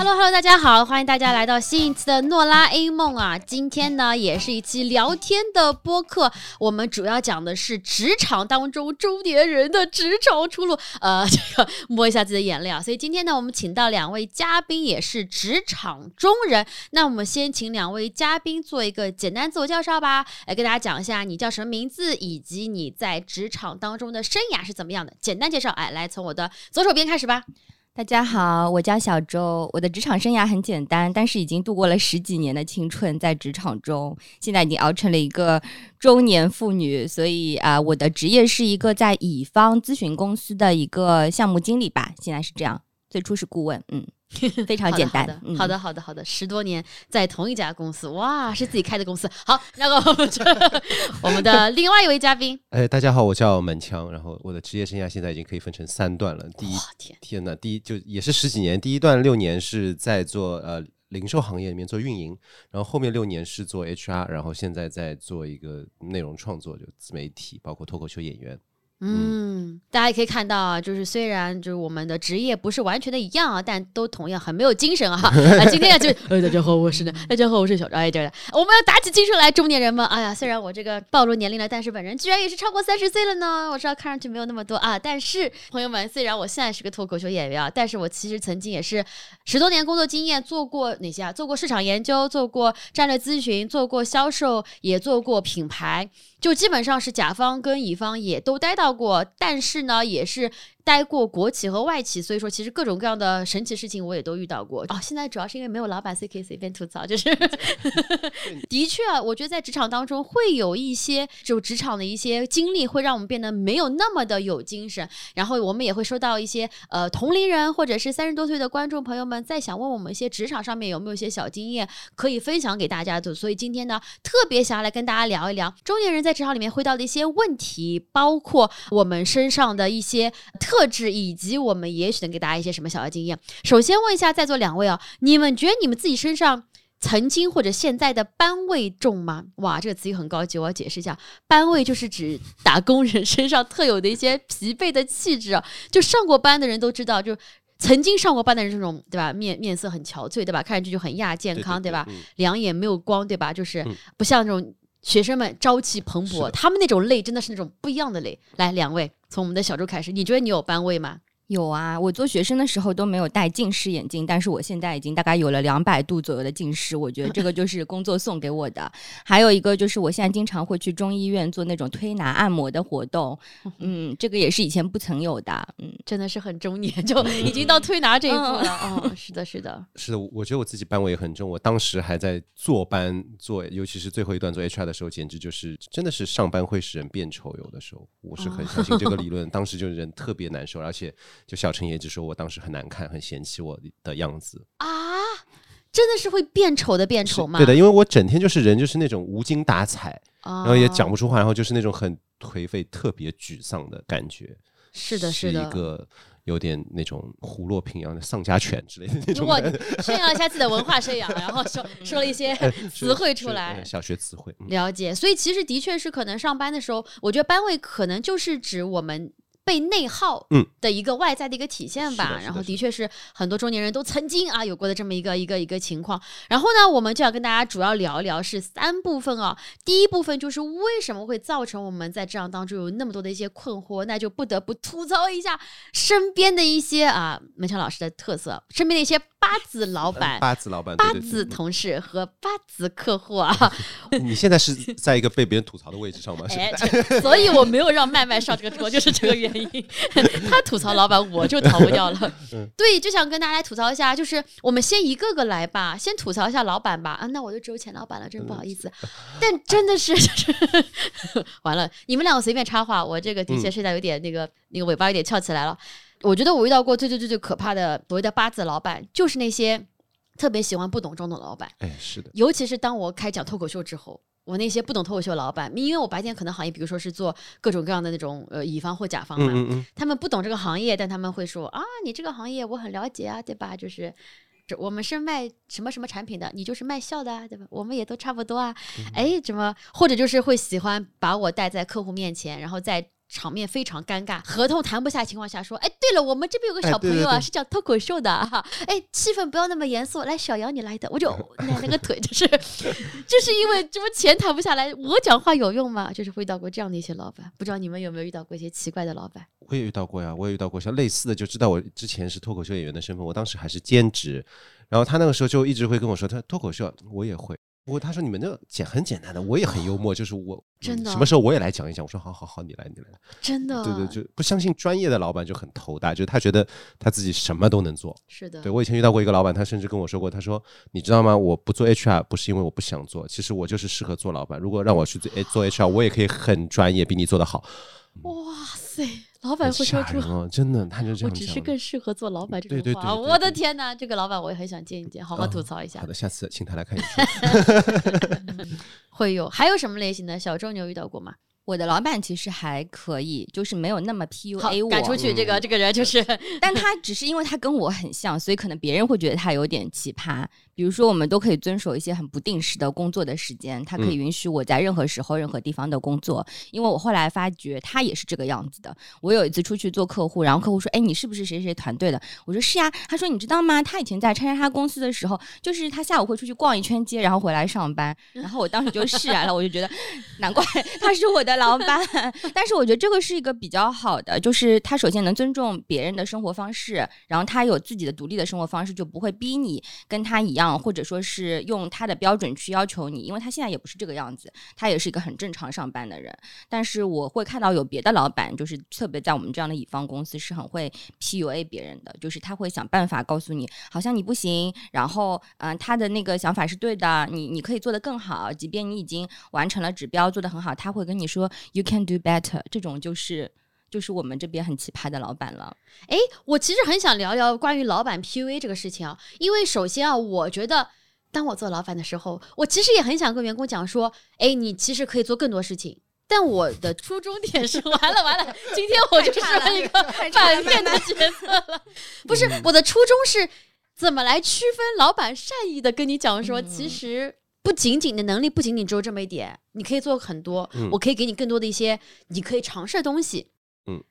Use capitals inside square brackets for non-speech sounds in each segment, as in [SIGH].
Hello Hello，大家好，欢迎大家来到新一期的诺拉 A 梦啊！今天呢，也是一期聊天的播客，我们主要讲的是职场当中中年人的职场出路。[LAUGHS] 呃，这个摸一下自己的眼泪啊！所以今天呢，我们请到两位嘉宾，也是职场中人。那我们先请两位嘉宾做一个简单自我介绍吧，来跟大家讲一下你叫什么名字，以及你在职场当中的生涯是怎么样的。简单介绍，哎，来从我的左手边开始吧。大家好，我叫小周。我的职场生涯很简单，但是已经度过了十几年的青春在职场中，现在已经熬成了一个中年妇女。所以啊，我的职业是一个在乙方咨询公司的一个项目经理吧，现在是这样。最初是顾问，嗯。[LAUGHS] 非常简单。好的，好的，好的，十多年在同一家公司，哇，是自己开的公司。好，那个我们我们的另外一位嘉宾，哎，大家好，我叫满强，然后我的职业生涯现在已经可以分成三段了。第一，天，天呐，第一就也是十几年，第一段六年是在做呃零售行业里面做运营，然后后面六年是做 HR，然后现在在做一个内容创作，就自媒体，包括脱口秀演员。嗯，大家也可以看到啊，就是虽然就是我们的职业不是完全的一样啊，但都同样很没有精神啊。[LAUGHS] 啊，今天啊就，哎，大家好，我是呢，大家好，我是小张，哎，对的，我们要打起精神来，中年人们。哎呀，虽然我这个暴露年龄了，但是本人居然也是超过三十岁了呢。我知道看上去没有那么多啊，但是朋友们，虽然我现在是个脱口秀演员啊，但是我其实曾经也是十多年工作经验，做过哪些啊？做过市场研究，做过战略咨询，做过销售，也做过品牌。就基本上是甲方跟乙方也都待到过，但是呢，也是。待过国企和外企，所以说其实各种各样的神奇事情我也都遇到过哦。现在主要是因为没有老板，所以可以随便吐槽。就是 [LAUGHS] 的确，我觉得在职场当中会有一些就职场的一些经历，会让我们变得没有那么的有精神。然后我们也会收到一些呃同龄人或者是三十多岁的观众朋友们在想问我们一些职场上面有没有一些小经验可以分享给大家的。所以今天呢，特别想要来跟大家聊一聊中年人在职场里面会到的一些问题，包括我们身上的一些。特质以及我们也许能给大家一些什么小的经验。首先问一下在座两位啊，你们觉得你们自己身上曾经或者现在的班位重吗？哇，这个词语很高级，我要解释一下，班位就是指打工人身上特有的一些疲惫的气质啊。就上过班的人都知道，就曾经上过班的人这种对吧？面面色很憔悴对吧？看上去就很亚健康对吧？两眼没有光对吧？就是不像这种学生们朝气蓬勃，他们那种累真的是那种不一样的累。来，两位。从我们的小周开始，你觉得你有班位吗？有啊，我做学生的时候都没有戴近视眼镜，但是我现在已经大概有了两百度左右的近视，我觉得这个就 [LAUGHS] 是工作送给我的。还有一个就是我现在经常会去中医院做那种推拿按摩的活动，[LAUGHS] 嗯，这个也是以前不曾有的，嗯，真的是很中年，就已经到推拿这一步了。哦，是的，是的，[LAUGHS] 是的，我觉得我自己班位也很重，我当时还在坐班做，尤其是最后一段做 HR 的时候，简直就是真的是上班会使人变丑，有的时候我是很相信这个理论，当时就人特别难受，而且。就小陈也只说我当时很难看，很嫌弃我的样子啊，真的是会变丑的变丑吗？对的，因为我整天就是人就是那种无精打采，然后也讲不出话，然后就是那种很颓废、特别沮丧的感觉。是的，是的，一个有点那种虎落平阳的丧家犬之类的那种。炫耀一下自己的文化生养，然后说 [LAUGHS] 说了一些词汇出来，小学词汇了解。所以其实的确是可能上班的时候，我觉得班位可能就是指我们。被内耗的一个外在的一个体现吧，然后的确是很多中年人都曾经啊有过的这么一个一个一个情况。然后呢，我们就要跟大家主要聊一聊是三部分啊。第一部分就是为什么会造成我们在职场当中有那么多的一些困惑，那就不得不吐槽一下身边的一些啊门强老师的特色，身边的一些。八字老板、[LAUGHS] 八字老板、八字同事和八字客户啊！[LAUGHS] 你现在是在一个被别人吐槽的位置上吗？所以我没有让麦麦上这个桌，就是这个原因。他吐槽老板，我就逃不掉了。[LAUGHS] 对，就想跟大家来吐槽一下，就是我们先一个个来吧，先吐槽一下老板吧。啊，那我就只有钱老板了，真不好意思。[LAUGHS] 但真的是，就是 [LAUGHS] 完了，你们两个随便插话，我这个的确现在有点那个那个尾巴有点翘起来了。我觉得我遇到过最最最最可怕的所谓的八字老板，就是那些特别喜欢不懂装懂的老板。哎，是的。尤其是当我开讲脱口秀之后，我那些不懂脱口秀老板，因为我白天可能行业，比如说是做各种各样的那种呃乙方或甲方嘛，他们不懂这个行业，但他们会说啊，你这个行业我很了解啊，对吧？就是我们是卖什么什么产品的，你就是卖笑的啊，对吧？我们也都差不多啊。哎，怎么或者就是会喜欢把我带在客户面前，然后在。场面非常尴尬，合同谈不下情况下说，哎，对了，我们这边有个小朋友啊，是讲脱口秀的哈，哎，气氛不要那么严肃，来，小杨你来的，我就 [LAUGHS] 奶那个腿，就是，就是因为这不钱谈不下来，我讲话有用吗？就是遇到过这样的一些老板，不知道你们有没有遇到过一些奇怪的老板？我也遇到过呀，我也遇到过像类似的，就知道我之前是脱口秀演员的身份，我当时还是兼职，然后他那个时候就一直会跟我说，他脱口秀我也会。不过他说你们那个简很简单的，我也很幽默，就是我真的什么时候我也来讲一讲。我说好好好，你来你来。真的，对对，就不相信专业的老板就很头大，就是他觉得他自己什么都能做。是的，对我以前遇到过一个老板，他甚至跟我说过，他说你知道吗？我不做 HR 不是因为我不想做，其实我就是适合做老板。如果让我去做做 HR，我也可以很专业，比你做的好。哇塞！老板会说出真的，他就这样我只是更适合做老板这种话。我的天哪，这个老板我也很想见一见，好好吐槽一下。好的，下次请他来看一下。[LAUGHS] 会有，还有什么类型的？小周，你有遇到过吗？我的老板其实还可以，就是没有那么 PUA 我。赶出去，这个这个人就是，[LAUGHS] 但他只是因为他跟我很像，所以可能别人会觉得他有点奇葩。比如说，我们都可以遵守一些很不定时的工作的时间，他可以允许我在任何时候、任何地方的工作。因为我后来发觉他也是这个样子的。我有一次出去做客户，然后客户说：“哎，你是不是谁谁团队的？”我说：“是呀。”他说：“你知道吗？他以前在叉叉叉公司的时候，就是他下午会出去逛一圈街，然后回来上班。”然后我当时就释然了，我就觉得难怪 [LAUGHS] 他是我的老板。[LAUGHS] 但是我觉得这个是一个比较好的，就是他首先能尊重别人的生活方式，然后他有自己的独立的生活方式，就不会逼你跟他一样。或者说是用他的标准去要求你，因为他现在也不是这个样子，他也是一个很正常上班的人。但是我会看到有别的老板，就是特别在我们这样的乙方公司是很会 PUA 别人的，就是他会想办法告诉你，好像你不行，然后嗯，他的那个想法是对的，你你可以做得更好，即便你已经完成了指标，做得很好，他会跟你说 You can do better。这种就是就是我们这边很奇葩的老板了。哎，我其实很想聊聊关于老板 PUA 这个事情啊，因为首先啊，我觉得当我做老板的时候，我其实也很想跟员工讲说，哎，你其实可以做更多事情。但我的初衷点是，[LAUGHS] 完了完了，今天我就是一个反面的角色了。[LAUGHS] 不是，我的初衷是怎么来区分老板善意的跟你讲说，其实不仅仅的能力不仅仅只有这么一点，你可以做很多，我可以给你更多的一些你可以尝试的东西。嗯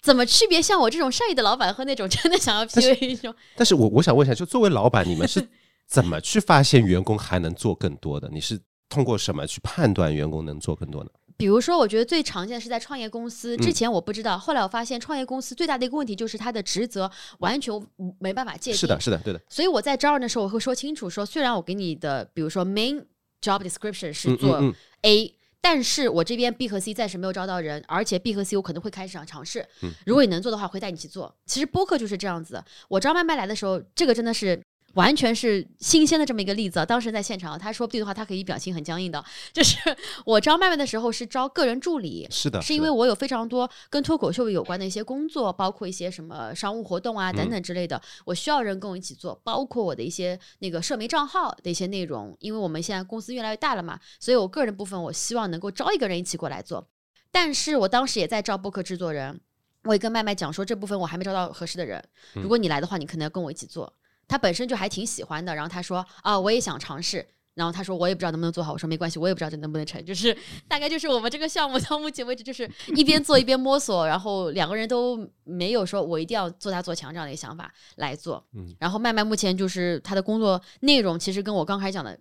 怎么区别像我这种善意的老板和那种真的想要 [LAUGHS] PUA 一种？但是我我想问一下，就作为老板，你们是 [LAUGHS] 怎么去发现员工还能做更多的？你是通过什么去判断员工能做更多呢？比如说，我觉得最常见的是在创业公司。之前我不知道，后来我发现创业公司最大的一个问题就是他的职责完全没办法界定。是的，是的，对的。所以我在招人的时候，我会说清楚，说虽然我给你的，比如说 main job description 是做 A。但是我这边 B 和 C 暂时没有招到人，而且 B 和 C 我可能会开始尝试。如果你能做的话，会带你去做。其实播客就是这样子。我招麦麦来的时候，这个真的是。完全是新鲜的这么一个例子，当时在现场，他说不定的话，他可以表情很僵硬的。[LAUGHS] 就是我招麦麦的时候是招个人助理，是的，是因为我有非常多跟脱口秀有关的一些工作，包括一些什么商务活动啊等等之类的，我需要人跟我一起做，包括我的一些那个社媒账号的一些内容，因为我们现在公司越来越大了嘛，所以我个人部分我希望能够招一个人一起过来做。但是我当时也在招播客制作人，我也跟麦麦讲说这部分我还没招到合适的人，如果你来的话，你可能要跟我一起做。他本身就还挺喜欢的，然后他说啊，我也想尝试。然后他说我也不知道能不能做好。我说没关系，我也不知道这能不能成。就是大概就是我们这个项目 [LAUGHS] 到目前为止就是一边做一边摸索，然后两个人都没有说我一定要做大做强这样的一个想法来做。嗯。然后麦麦目前就是他的工作内容其实跟我刚开始讲的。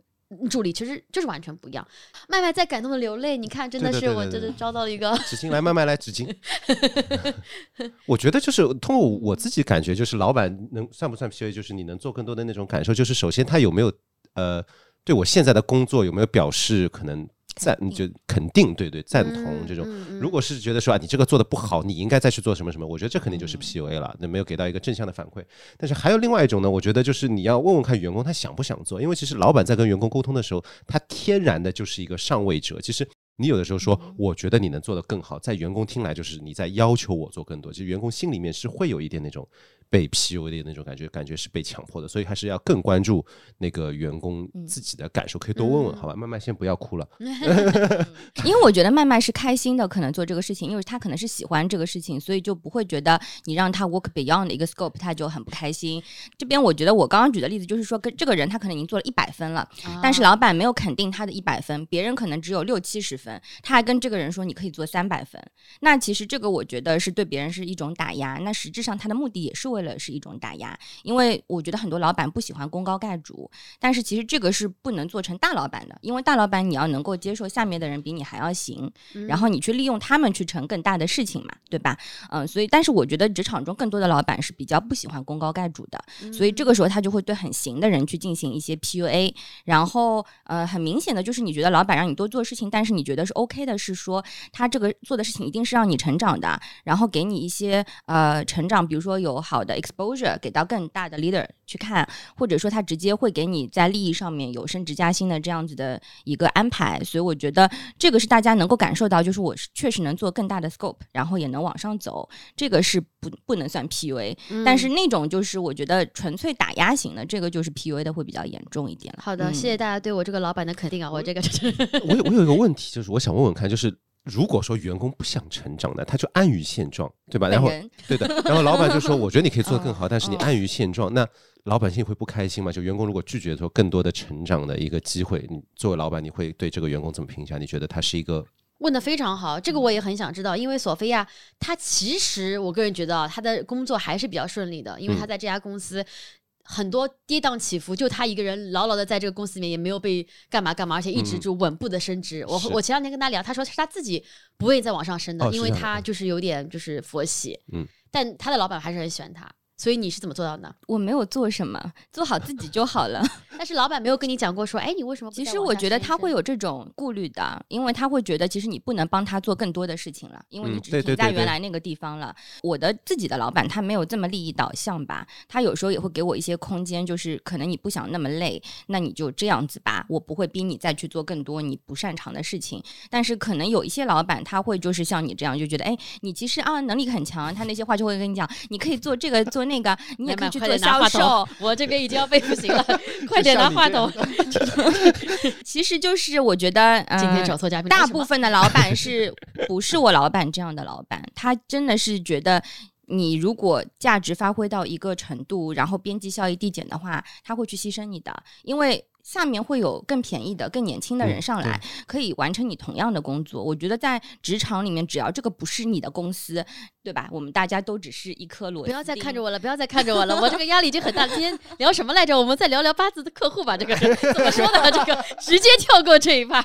助理其实就是完全不一样。麦麦在感动的流泪，你看，真的是我真的招到了一个 [LAUGHS] 纸巾来，麦麦来纸巾。[LAUGHS] 我觉得就是通过我自己感觉，就是老板能算不算 PUA，就是你能做更多的那种感受，就是首先他有没有呃对我现在的工作有没有表示可能。赞你就肯定对对赞同这种，如果是觉得说啊你这个做的不好，你应该再去做什么什么，我觉得这肯定就是 PUA 了，那没有给到一个正向的反馈。但是还有另外一种呢，我觉得就是你要问问看员工他想不想做，因为其实老板在跟员工沟通的时候，他天然的就是一个上位者。其实你有的时候说我觉得你能做得更好，在员工听来就是你在要求我做更多，其实员工心里面是会有一点那种被 PUA 的那种感觉，感觉是被强迫的，所以还是要更关注那个员工自己的感受，可以多问问，好吧？麦麦先不要哭了，[LAUGHS] [LAUGHS] 因为我觉得麦麦是开心的，可能做这个事情，因为他可能是喜欢这个事情，所以就不会觉得你让他 work beyond 的一个 scope，他就很不开心。这边我觉得我刚刚举的例子就是说，跟这个人他可能已经做了一百分了，但是老板没有肯定他的一百分，别人可能只有六七十分，他还跟这个人说你可以做三百分，那其实这个我觉得是对别人是一种打压，那实质上他的目的也是为了是一种打压，因为我觉得很多老板不喜欢功高盖主，但是其实这个是不能做成大老板的，因为大老板你要能够接受下面的人比你还要行，然后你去利用他们去成更大的事情嘛，对吧？嗯，所以但是我觉得职场中更多的老板是比较不喜欢功高盖主的，所以。这个时候他就会对很行的人去进行一些 PUA，然后呃很明显的就是你觉得老板让你多做事情，但是你觉得是 OK 的，是说他这个做的事情一定是让你成长的，然后给你一些呃成长，比如说有好的 exposure 给到更大的 leader 去看，或者说他直接会给你在利益上面有升职加薪的这样子的一个安排，所以我觉得这个是大家能够感受到，就是我是确实能做更大的 scope，然后也能往上走，这个是不不能算 PUA，但是那种就是我觉得纯粹打压型的，这个就是 PUA 的会比较严重一点了。好的，谢谢大家对我这个老板的肯定啊，我这个我有我有一个问题，就是我想问问看，就是如果说员工不想成长的，他就安于现状，对吧？然后对的，然后老板就说，我觉得你可以做得更好，[LAUGHS] 但是你安于现状，那老百姓会不开心吗？就员工如果拒绝说更多的成长的一个机会，你作为老板，你会对这个员工怎么评价？你觉得他是一个？问的非常好，这个我也很想知道，因为索菲亚她其实我个人觉得啊，她的工作还是比较顺利的，因为她在这家公司很多跌宕起伏，就他一个人牢牢的在这个公司里面，也没有被干嘛干嘛，而且一直就稳步的升职。我我前两天跟他聊，他说是他自己不会再往上升的，因为他就是有点就是佛系，嗯，但他的老板还是很喜欢他。所以你是怎么做到的？我没有做什么，做好自己就好了。但是老板没有跟你讲过说，哎，你为什么？其实我觉得他会有这种顾虑的，因为他会觉得其实你不能帮他做更多的事情了，因为你只停在原来那个地方了。我的自己的老板他没有这么利益导向吧？他有时候也会给我一些空间，就是可能你不想那么累，那你就这样子吧，我不会逼你再去做更多你不擅长的事情。但是可能有一些老板他会就是像你这样就觉得，哎，你其实啊能力很强，他那些话就会跟你讲，你可以做这个做那个，你也可以。去做销售，我这边已经要背不行了，[LAUGHS] [LAUGHS] 快点拿话筒。[LAUGHS] 其实就是我觉得，今天找错嘉宾，大部分的老板是不是我老板这样的老板？他真的是觉得你如果价值发挥到一个程度，然后边际效益递减的话，他会去牺牲你的，因为。下面会有更便宜的、更年轻的人上来，可以完成你同样的工作。我觉得在职场里面，只要这个不是你的公司，对吧？我们大家都只是一颗螺丝。不要再看着我了，不要再看着我了，我这个压力已经很大。今天聊什么来着？我们再聊聊八字的客户吧。这个怎么说呢？这个 [LAUGHS] 直接跳过这一趴。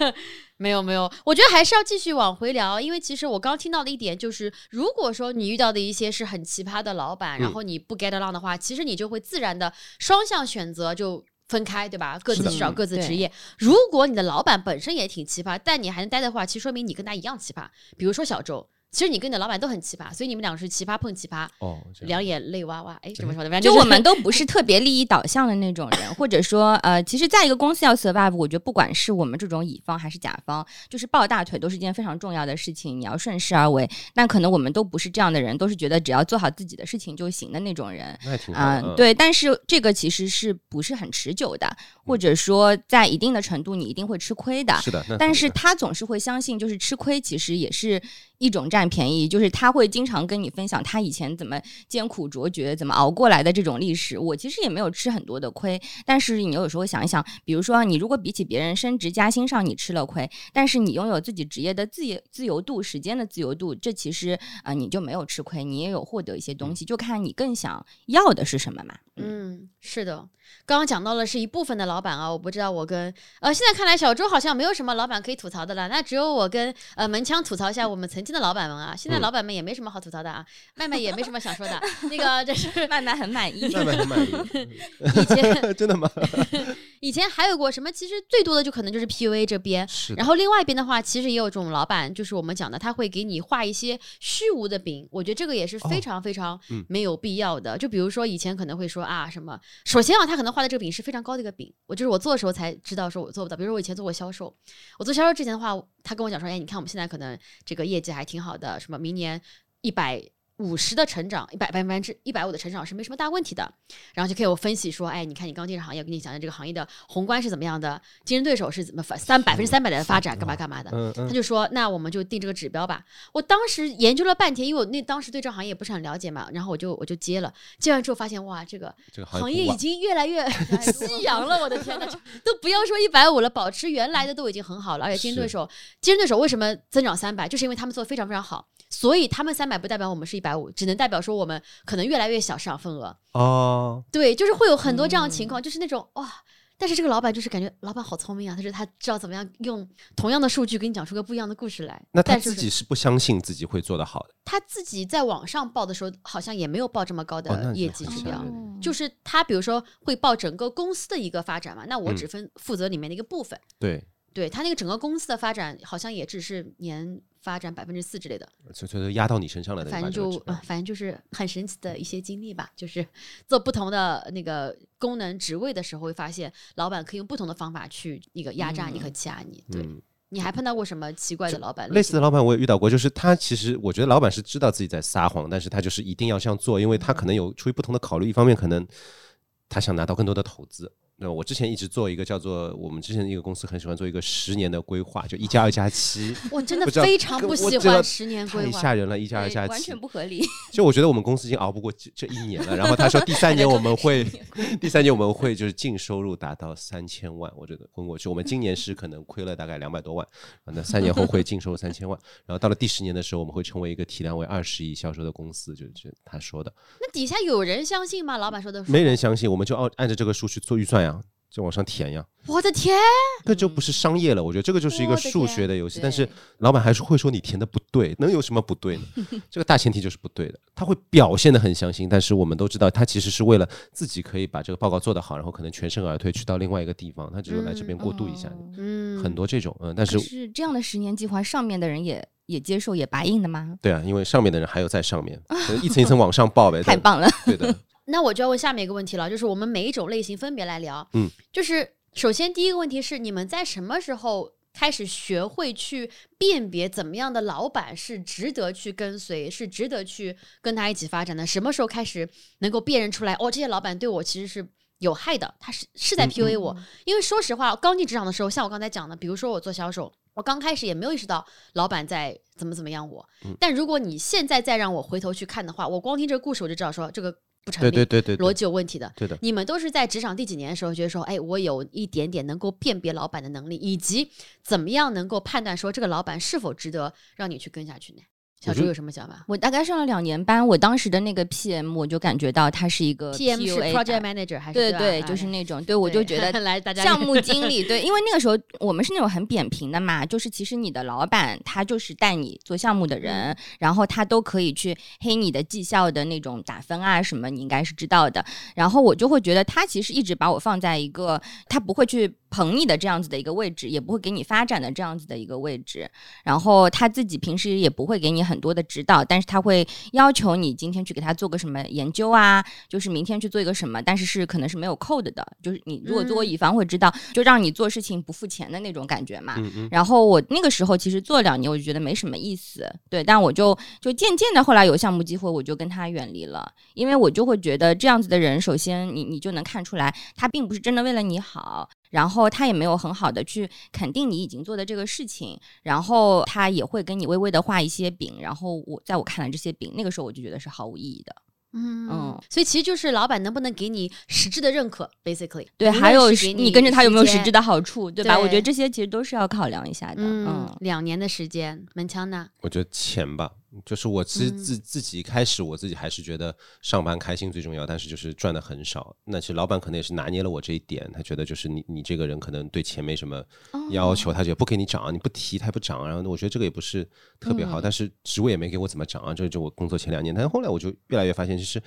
[LAUGHS] 没有没有，我觉得还是要继续往回聊，因为其实我刚听到的一点就是，如果说你遇到的一些是很奇葩的老板，然后你不 get along 的话，其实你就会自然的双向选择就。分开对吧？各自去找各自职业。如果你的老板本身也挺奇葩，但你还能待的话，其实说明你跟他一样奇葩。比如说小周。其实你跟你的老板都很奇葩，所以你们两个是奇葩碰奇葩，哦，两眼泪哇哇。哎，怎么说的？就我们都不是特别利益导向的那种人，[LAUGHS] 或者说，呃，其实在一个公司要 survive，我觉得不管是我们这种乙方还是甲方，就是抱大腿都是一件非常重要的事情。你要顺势而为，但可能我们都不是这样的人，都是觉得只要做好自己的事情就行的那种人。那挺好。对，但是这个其实是不是很持久的，或者说在一定的程度你一定会吃亏的。是的。但是他总是会相信，就是吃亏其实也是。一种占便宜，就是他会经常跟你分享他以前怎么艰苦卓绝、怎么熬过来的这种历史。我其实也没有吃很多的亏，但是你有时候想一想，比如说你如果比起别人升职加薪上你吃了亏，但是你拥有自己职业的自由自由度、时间的自由度，这其实啊你就没有吃亏，你也有获得一些东西，就看你更想要的是什么嘛。嗯，是的。刚刚讲到了是一部分的老板啊，我不知道我跟呃，现在看来小周好像没有什么老板可以吐槽的了，那只有我跟呃门腔吐槽一下我们曾经的老板们啊，现在老板们也没什么好吐槽的啊，麦麦也没什么想说的，[LAUGHS] 那个这是麦麦很满意，麦麦很满意，[LAUGHS] 以前 [LAUGHS] 真的吗？以前还有过什么？其实最多的就可能就是 PUA 这边，然后另外一边的话，其实也有这种老板，就是我们讲的，他会给你画一些虚无的饼，我觉得这个也是非常非常没有必要的。就比如说以前可能会说啊什么，首先啊，他可能画的这个饼是非常高的一个饼，我就是我做的时候才知道说我做不到。比如说我以前做过销售，我做销售之前的话，他跟我讲说，哎，你看我们现在可能这个业绩还挺好的，什么明年一百。五十的成长，一百百分之一百五的成长是没什么大问题的。然后就可以我分析说，哎，你看你刚进这行业，我跟你讲讲这个行业的宏观是怎么样的，竞争对手是怎么三百分之三百的发展，干嘛干嘛的。他就说，那我们就定这个指标吧。我当时研究了半天，因为我那当时对这行业也不是很了解嘛，然后我就我就接了。接完之后发现，哇，这个行业已经越来越 [LAUGHS] 夕阳了。我的天呐，都不要说一百五了，保持原来的都已经很好了。而且竞争对手，竞争对手为什么增长三百？就是因为他们做的非常非常好。所以他们三百不代表我们是一百五，只能代表说我们可能越来越小市场份额哦。对，就是会有很多这样的情况，就是那种哇，但是这个老板就是感觉老板好聪明啊，他说他知道怎么样用同样的数据给你讲出个不一样的故事来。那他自己是不相信自己会做得好的。他自己在网上报的时候，好像也没有报这么高的业绩指标，就是他比如说会报整个公司的一个发展嘛，那我只分负责里面的一个部分。对。对他那个整个公司的发展，好像也只是年发展百分之四之类的，所以压到你身上了。反正就反正就是很神奇的一些经历吧。就是做不同的那个功能职位的时候，会发现老板可以用不同的方法去那个压榨你和欺压你。对，你还碰到过什么奇怪的老板？类似的老板我也遇到过，就是他其实我觉得老板是知道自己在撒谎，但是他就是一定要这样做，因为他可能有出于不同的考虑，一方面可能他想拿到更多的投资。那我之前一直做一个叫做我们之前一个公司很喜欢做一个十年的规划，就一加二加七。我真的 [LAUGHS] 非常不喜欢十年规划，太吓人了，一加二加七完全不合理。就我觉得我们公司已经熬不过这这一年了。然后他说第三年我们会，[LAUGHS] 第三年我们会就是净收入达到三千万。我觉得混过去，我们今年是可能亏了大概两百多万，那三年后会净收入三千万。然后到了第十年的时候，我们会成为一个体量为二十亿销售的公司，就是他说的。那底下有人相信吗？老板说的？没人相信，我们就按按照这个数去做预算呀。就往上填呀！我的天，这就不是商业了。我觉得这个就是一个数学的游戏。但是老板还是会说你填的不对，能有什么不对呢？[LAUGHS] 这个大前提就是不对的。他会表现的很相信，但是我们都知道，他其实是为了自己可以把这个报告做得好，然后可能全身而退去到另外一个地方，他只是来这边过渡一下。嗯，很多这种嗯，但是是这样的十年计划，上面的人也也接受也白印的吗？对啊，因为上面的人还有在上面，一层一层往上报呗。[LAUGHS] 太棒了，对的。那我就要问下面一个问题了，就是我们每一种类型分别来聊。嗯，就是。首先，第一个问题是，你们在什么时候开始学会去辨别怎么样的老板是值得去跟随，是值得去跟他一起发展的？什么时候开始能够辨认出来？哦，这些老板对我其实是有害的，他是是在 PUA 我。因为说实话，刚进职场的时候，像我刚才讲的，比如说我做销售，我刚开始也没有意识到老板在怎么怎么样我。但如果你现在再让我回头去看的话，我光听这个故事，我就知道说这个。不成立，对对对逻辑有问题的。对的，你们都是在职场第几年的时候觉得说，哎，我有一点点能够辨别老板的能力，以及怎么样能够判断说这个老板是否值得让你去跟下去呢？小朱有什么想法？我大概上了两年班，我当时的那个 PM 我就感觉到他是一个 PM 是 Project Manager 还是对对，就是那种对我就觉得 [LAUGHS] 项目经理对，因为那个时候我们是那种很扁平的嘛，就是其实你的老板他就是带你做项目的人，然后他都可以去黑你的绩效的那种打分啊什么，你应该是知道的。然后我就会觉得他其实一直把我放在一个他不会去。捧你的这样子的一个位置，也不会给你发展的这样子的一个位置。然后他自己平时也不会给你很多的指导，但是他会要求你今天去给他做个什么研究啊，就是明天去做一个什么，但是是可能是没有 code 的，就是你如果做过乙方会知道，就让你做事情不付钱的那种感觉嘛。然后我那个时候其实做两年，我就觉得没什么意思，对，但我就就渐渐的后来有项目机会，我就跟他远离了，因为我就会觉得这样子的人，首先你你就能看出来，他并不是真的为了你好。然后他也没有很好的去肯定你已经做的这个事情，然后他也会跟你微微的画一些饼，然后我在我看来这些饼，那个时候我就觉得是毫无意义的。嗯，所以其实就是老板能不能给你实质的认可，basically 对，还有你跟着他有没有实质的好处，对吧？我觉得这些其实都是要考量一下的。嗯，两年的时间，门腔呢？我觉得钱吧。就是我自自自己一开始，我自己还是觉得上班开心最重要，但是就是赚的很少。那其实老板可能也是拿捏了我这一点，他觉得就是你你这个人可能对钱没什么要求，他就不给你涨，你不提他也不涨。然后我觉得这个也不是特别好，但是职位也没给我怎么涨啊。这就我工作前两年，但是后来我就越来越发现，其实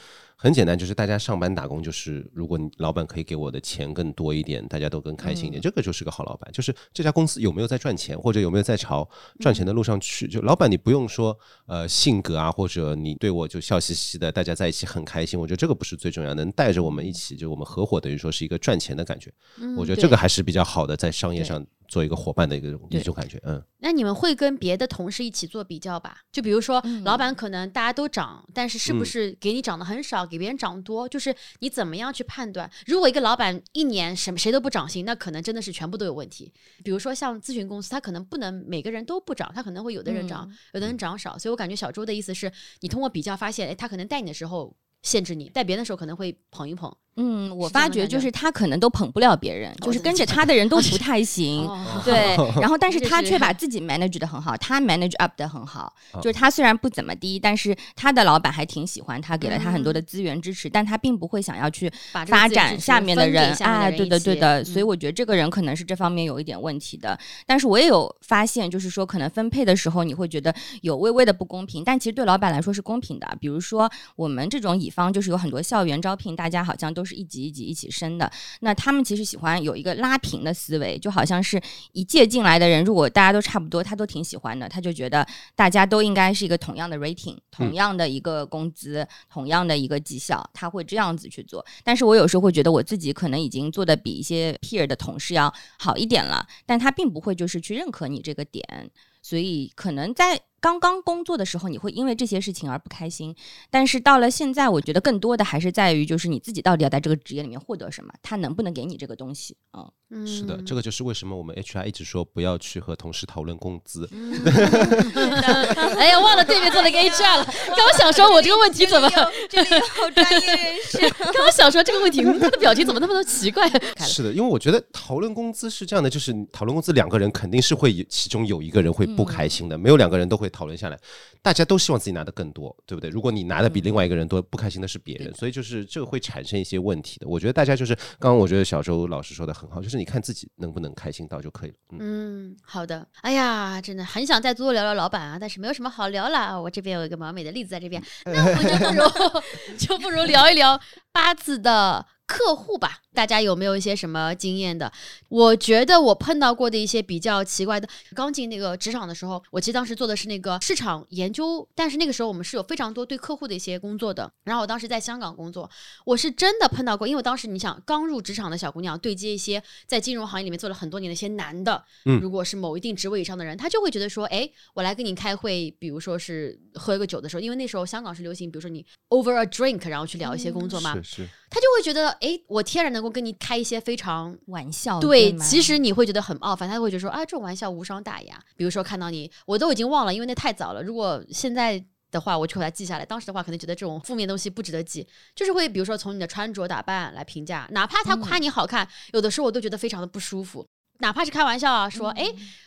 很简单，就是大家上班打工，就是如果你老板可以给我的钱更多一点，大家都更开心一点，这个就是个好老板。就是这家公司有没有在赚钱，或者有没有在朝赚钱的路上去，就老板你不用说。呃，性格啊，或者你对我就笑嘻嘻的，大家在一起很开心。我觉得这个不是最重要，能带着我们一起，就我们合伙，等于说是一个赚钱的感觉。我觉得这个还是比较好的，在商业上。做一个伙伴的一个一种感觉。嗯，那你们会跟别的同事一起做比较吧？就比如说，老板可能大家都涨，但是是不是给你涨的很少，给别人涨多？就是你怎么样去判断？如果一个老板一年什么谁都不涨薪，那可能真的是全部都有问题。比如说像咨询公司，他可能不能每个人都不涨，他可能会有的人涨，有的人涨少。所以我感觉小周的意思是你通过比较发现，哎，他可能带你的时候。限制你，带别人的时候可能会捧一捧。嗯，我发觉就是他可能都捧不了别人，就是跟着他的人都不太行。对，[LAUGHS] 然后但是他却把自己 manage 的很好，他 manage up 的很好。就是他虽然不怎么低，但是他的老板还挺喜欢他，给了他很多的资源支持，但他并不会想要去发展下面的人。啊，对的，对的。所以我觉得这个人可能是这方面有一点问题的。但是我也有发现，就是说可能分配的时候你会觉得有微微的不公平，但其实对老板来说是公平的。比如说我们这种乙方就是有很多校园招聘，大家好像都是一级一级一起。升的，那他们其实喜欢有一个拉平的思维，就好像是一届进来的人，如果大家都差不多，他都挺喜欢的，他就觉得大家都应该是一个同样的 rating，同样的一个工资，同样的一个绩效，他会这样子去做。但是我有时候会觉得我自己可能已经做的比一些 peer 的同事要好一点了，但他并不会就是去认可你这个点，所以可能在。刚刚工作的时候，你会因为这些事情而不开心，但是到了现在，我觉得更多的还是在于，就是你自己到底要在这个职业里面获得什么，他能不能给你这个东西啊？是的，这个就是为什么我们 HR 一直说不要去和同事讨论工资。[LAUGHS] 哎呀，忘了对面坐了一个 HR 了。刚刚想说，我这个问题怎么？[LAUGHS] 这里有专业人士。[LAUGHS] 刚刚想说这个问题，他的表情怎么那么多奇怪？是的，因为我觉得讨论工资是这样的，就是讨论工资，两个人肯定是会其中有一个人会不开心的，没有两个人都会。讨论下来，大家都希望自己拿的更多，对不对？如果你拿的比另外一个人多，不开心的是别人，所以就是这个会产生一些问题的。我觉得大家就是刚刚我觉得小周老师说的很好，就是你看自己能不能开心到就可以了。嗯，好的。哎呀，真的很想再多聊聊老板啊，但是没有什么好聊了。我这边有一个完美的例子在这边，那我们就不如就不如聊一聊八字的。客户吧，大家有没有一些什么经验的？我觉得我碰到过的一些比较奇怪的，刚进那个职场的时候，我其实当时做的是那个市场研究，但是那个时候我们是有非常多对客户的一些工作的。然后我当时在香港工作，我是真的碰到过，因为当时你想刚入职场的小姑娘对接一些在金融行业里面做了很多年的一些男的，嗯，如果是某一定职位以上的人，他就会觉得说，哎，我来跟你开会，比如说是喝一个酒的时候，因为那时候香港是流行，比如说你 over a drink，然后去聊一些工作嘛，是是。他就会觉得，哎，我天然能够跟你开一些非常玩笑，对，其实你会觉得很冒犯，他会觉得说，啊，这种玩笑无伤大雅。比如说看到你，我都已经忘了，因为那太早了。如果现在的话，我就把它记下来。当时的话，可能觉得这种负面东西不值得记，就是会比如说从你的穿着打扮来评价，哪怕他夸你好看，有的时候我都觉得非常的不舒服。哪怕是开玩笑啊，说，哎，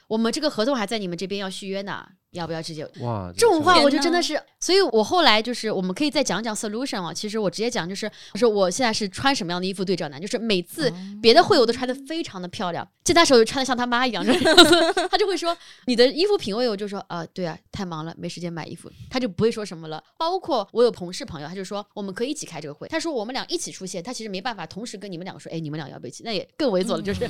我们这个合同还在你们这边要续约呢。要不要直接哇？这种话我就真的是，所以我后来就是我们可以再讲讲 solution 啊。其实我直接讲就是，我说我现在是穿什么样的衣服对照男，就是每次别的会我都穿的非常的漂亮，见他时候就穿的像他妈一样，[LAUGHS] 他就会说你的衣服品味，我就说啊，对啊，太忙了，没时间买衣服，他就不会说什么了。包括我有同事朋友，他就说我们可以一起开这个会，他说我们俩一起出现，他其实没办法同时跟你们两个说，哎，你们俩要不要一起？那也更猥琐了，就是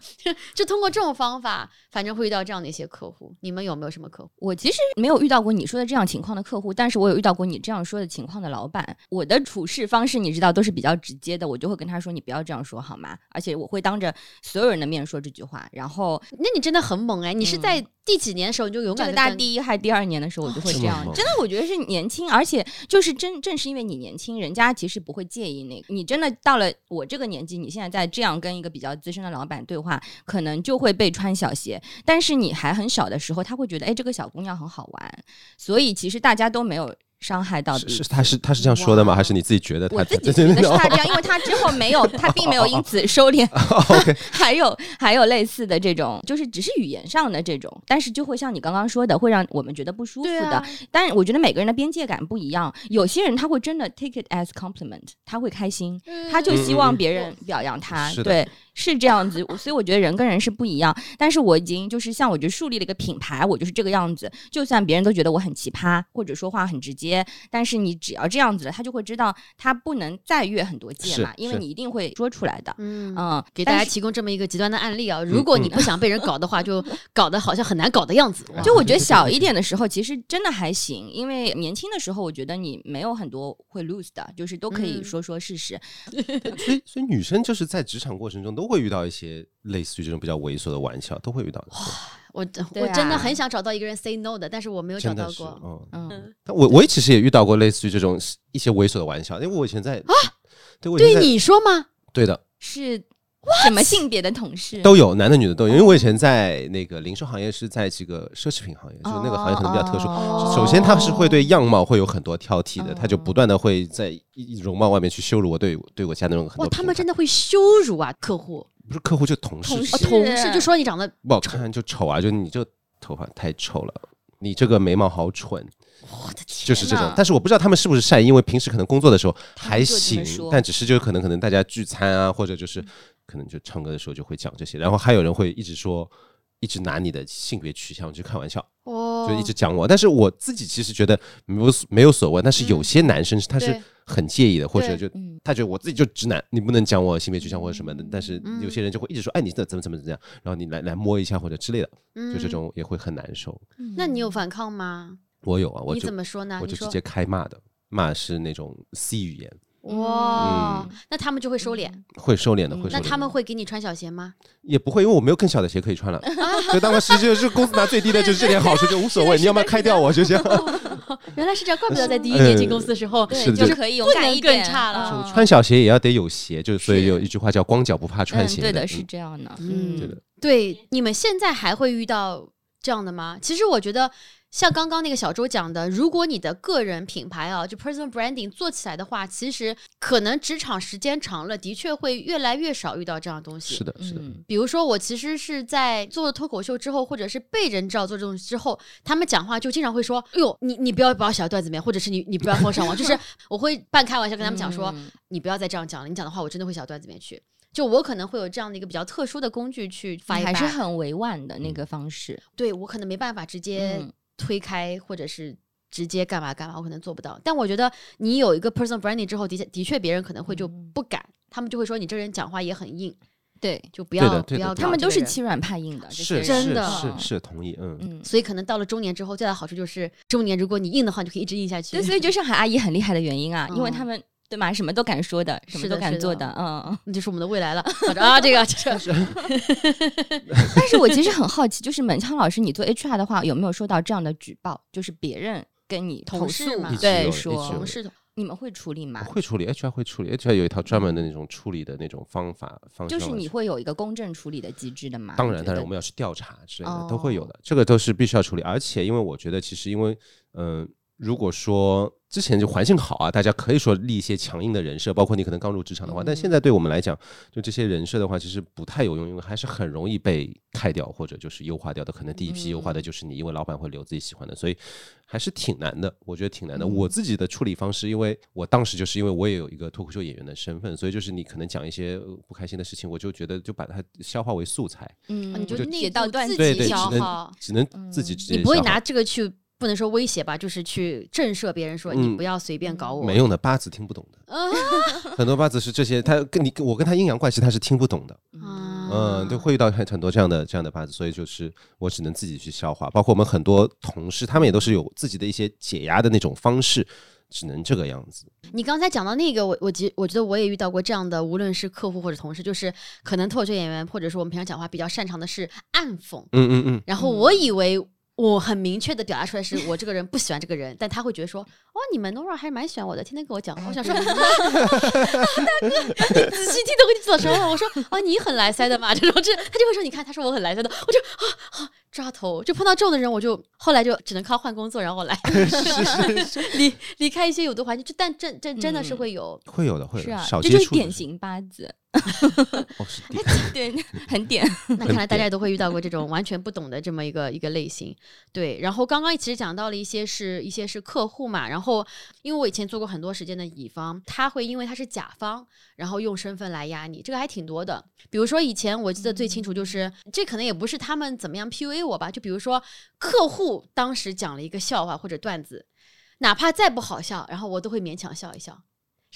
[LAUGHS] 就通过这种方法，反正会遇到这样的一些客户。你们有没有什么客户？我其实没有。遇到过你说的这样情况的客户，但是我有遇到过你这样说的情况的老板。我的处事方式你知道都是比较直接的，我就会跟他说：“你不要这样说好吗？”而且我会当着所有人的面说这句话。然后，那你真的很猛哎！你是在第几年的时候你就勇敢？大第一还第二年的时候我就会这样。真的，我觉得是年轻，而且就是真正是因为你年轻，人家其实不会介意那个。你真的到了我这个年纪，你现在在这样跟一个比较资深的老板对话，可能就会被穿小鞋。但是你还很小的时候，他会觉得哎，这个小姑娘很好玩。所以其实大家都没有伤害到是他是他是这样说的吗？还是你自己觉得？我自己觉得是他这样，因为他之后没有，[LAUGHS] 他并没有因此收敛。[LAUGHS] 还有还有类似的这种，就是只是语言上的这种，但是就会像你刚刚说的，会让我们觉得不舒服的。但是我觉得每个人的边界感不一样，有些人他会真的 take it as compliment，他会开心，他就希望别人表扬他。对。是这样子，所以我觉得人跟人是不一样。但是我已经就是像我觉得树立了一个品牌，我就是这个样子。就算别人都觉得我很奇葩，或者说话很直接，但是你只要这样子了，他就会知道他不能再越很多界嘛，因为你一定会说出来的。嗯，给大家提供这么一个极端的案例啊，如果你不想被人搞的话，就搞得好像很难搞的样子。就我觉得 [LAUGHS] 小一点的时候，其实真的还行，因为年轻的时候，我觉得你没有很多会 lose 的，就是都可以说说事实。[LAUGHS] 所以，所以女生就是在职场过程中都。都会遇到一些类似于这种比较猥琐的玩笑，都会遇到的。我对我真的啊很想找到一个人 say no 的，但是我没有找到过。嗯，嗯，但我我也其实也遇到过类似于这种一些猥琐的玩笑，因为我以前在啊，对对你说吗？对的是什么性别的同事？都有，男的女的都有。因为我以前在那个零售行业是在这个奢侈品行业，就是那个行业可能比较特殊。哦首先，他是会对样貌会有很多挑剔的，哦他就不断的会在容貌外面去羞辱我，对对我家那种很多哇，他们真的会羞辱啊客户，不是客户就同事，哦，同事同事就说你长得不好看就丑啊，就你这头发太丑了，你这个眉毛好蠢，我的天，就是这种。但是我不知道他们是不是善意，因为平时可能工作的时候还行，但只是就可能可能大家聚餐啊，或者就是可能就唱歌的时候就会讲这些，然后还有人会一直说。一直拿你的性别取向去开玩笑，哦，就一直讲我。但是我自己其实觉得没有没有所谓，但是有些男生他是很介意的，或者就嗯他觉得我自己就直男，你不能讲我性别取向或者什么的。但是嗯有些人就会一直说，哎，你这怎么怎么怎么样，然后你来来摸一下或者之类的，就这嗯。种也会很难受。那你有反抗吗？我有啊，我怎么说呢？我就直接开骂的，骂是那种 C 语言，哇嗯，那他们就会收敛。会收敛的，嗯会收敛的。那他们会给你穿小鞋吗？也不会，因为我没有更小的鞋可以穿了。[LAUGHS] 就当时就是公司拿最低的，就是这点好处就无所谓，[LAUGHS] 你要不要开掉我就这样。[LAUGHS] 原来是这样，怪不得在第一年进公司的时候，就是可以勇不能更敢一点，差了。嗯。穿。小鞋也要得有鞋，就是所以有一句话叫“光脚不怕穿嗯，鞋”对的，是嗯这样的，嗯。嗯，对的。对，你们现在还会遇到这样的吗？其实我觉得，像刚刚那个小周讲的，如果你的个人品牌啊，就 personal branding 做起来的话，其实可能职场时间长了，的确会越来越少遇到这样的东西。是的，是的。嗯比如说，我其实是在做了脱口秀之后，或者是被人知道做这种东西之后，他们讲话就经常会说：“哎呦，你你不要把我写到段子里面，或者是你你不要放上网。” [LAUGHS] 就是我会半开玩笑跟他们讲说：“嗯你不要再这样讲了，你讲的话我真的会写到段子里面去。”就我可能会有这样的一个比较特殊的工具去还是很委婉的那个方式，对我可能没办法直接嗯推开，或者是直接干嘛干嘛，我可能做不到。但我觉得你有一个 personal branding 之后，的确的确别人可能会就嗯不敢，他们就会说你这人讲话也很硬，对就不要不要他们都是欺软怕硬的，是真的是是是同意，嗯，嗯。所以可能到了中年之后，最大的好处就是中年如果你硬的话，你就可以一直硬下去。对，所以就上海阿姨很厉害的原因啊，[LAUGHS] 因为嗯他们对吗？什么都敢说的，什么都是的的敢做的，嗯。那就是我们的未来了。啊，这个这是 [LAUGHS] 但是我其实很好奇，就是门昌老师，你做 HR 的话，有没有收到这样的举报？就是别人跟你投诉同事对，说同事你们会处理吗？会处理，HR 会处理，HR 有一套专门的那种处理的那种方法方。就是你会有一个公正处理的机制的吗？当然，当然，我们要去调查之类的、哦都会有的，这个都是必须要处理。而且，因为我觉得，其实因为，嗯、如果说之前就环境好啊，大家可以说立一些强硬的人设，包括你可能刚入职场的话，但嗯现在对我们来讲，就这些人设的话，其实不太有用，因为还是很容易被开掉或者就是优化掉的。可能第一批优化的就是你，因为老板会留自己喜欢的，所以还是挺难的。我觉得挺难的。嗯我自己的处理方式，因为我当时就是因为我也有一个脱口秀演员的身份，所以就是你可能讲一些呃不开心的事情，我就觉得就把它消化为素材。嗯，你就就内写到部自段子里对对，己消只能，只能自己嗯直接你不会拿这个去。不能说威胁吧，就是去震慑别人说、你嗯不要随便搞我。没用的，八字听不懂的。[LAUGHS] 很多八字是这些，他跟你我跟他阴阳怪气，他是听不懂的。啊嗯，就会遇到很很多这样的这样的八字，所以就是我只能自己去消化。包括我们很多同事，他们也都是有自己的一些解压的那种方式，只能这个样子。你刚才讲到那个，我我觉我觉得我也遇到过这样的，无论是客户或者同事，就是可能脱口秀演员或者说我们平常讲话比较擅长的是暗讽，嗯嗯嗯，然后我以为我很明确的表达出来是我这个人不喜欢这个人，但他会觉得说，哇，你们 Nora 还是蛮喜欢我的，天天跟我讲话。我想说，[LAUGHS] 大哥，你仔细听懂我怎么说了？我说，啊，你很来塞的嘛，这种这他就会说，你看，他说我很来塞的，我就啊啊抓头，就碰到这种的人，我就后来就只能靠换工作，[LAUGHS] 然后来离离开一些有毒环境，就但真真真的是嗯会有。会有的，会有的，是啊，少这就是接触的是典型八字，哦，是 [LAUGHS] 典对，很点。那看来大家都会遇到过这种完全不懂的这么一个一个类型，对。然后刚刚其实讲到了一些是一些是客户嘛，然后因为我以前做过很多时间的乙方，他会因为他是甲方，然后用身份来压你，这个还挺多的。比如说以前我记得最清楚就是，这可能也不是他们怎么样 PUA 我吧，就比如说客户当时讲了一个笑话或者段子，哪怕再不好笑，然后我都会勉强笑一笑。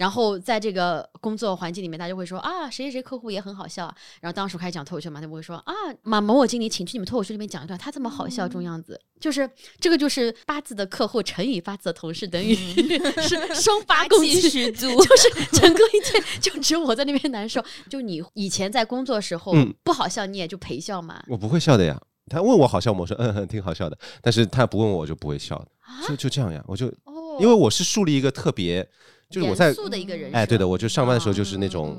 然后在这个工作环境里面，大家会说啊，谁谁谁客户也很好笑。啊然后当时开始讲脱口秀嘛，他们会说啊，马某某经理，请去你们脱口秀里面讲一段，他这么好笑这种样子。就是这个就是八字的客户乘以八字的同事等于是双八共气十足，[LAUGHS] 就是整个一天就只有我在那边难受。就你以前在工作时候不好笑，你也就陪笑嘛。我不会笑的呀。他问我好笑吗？我说嗯，挺好笑的。但是他不问我，我就不会笑的。就就这样呀，我就因为我是树立一个特别。就是我在的一个人，哎，对的，我就上班的时候就是那种，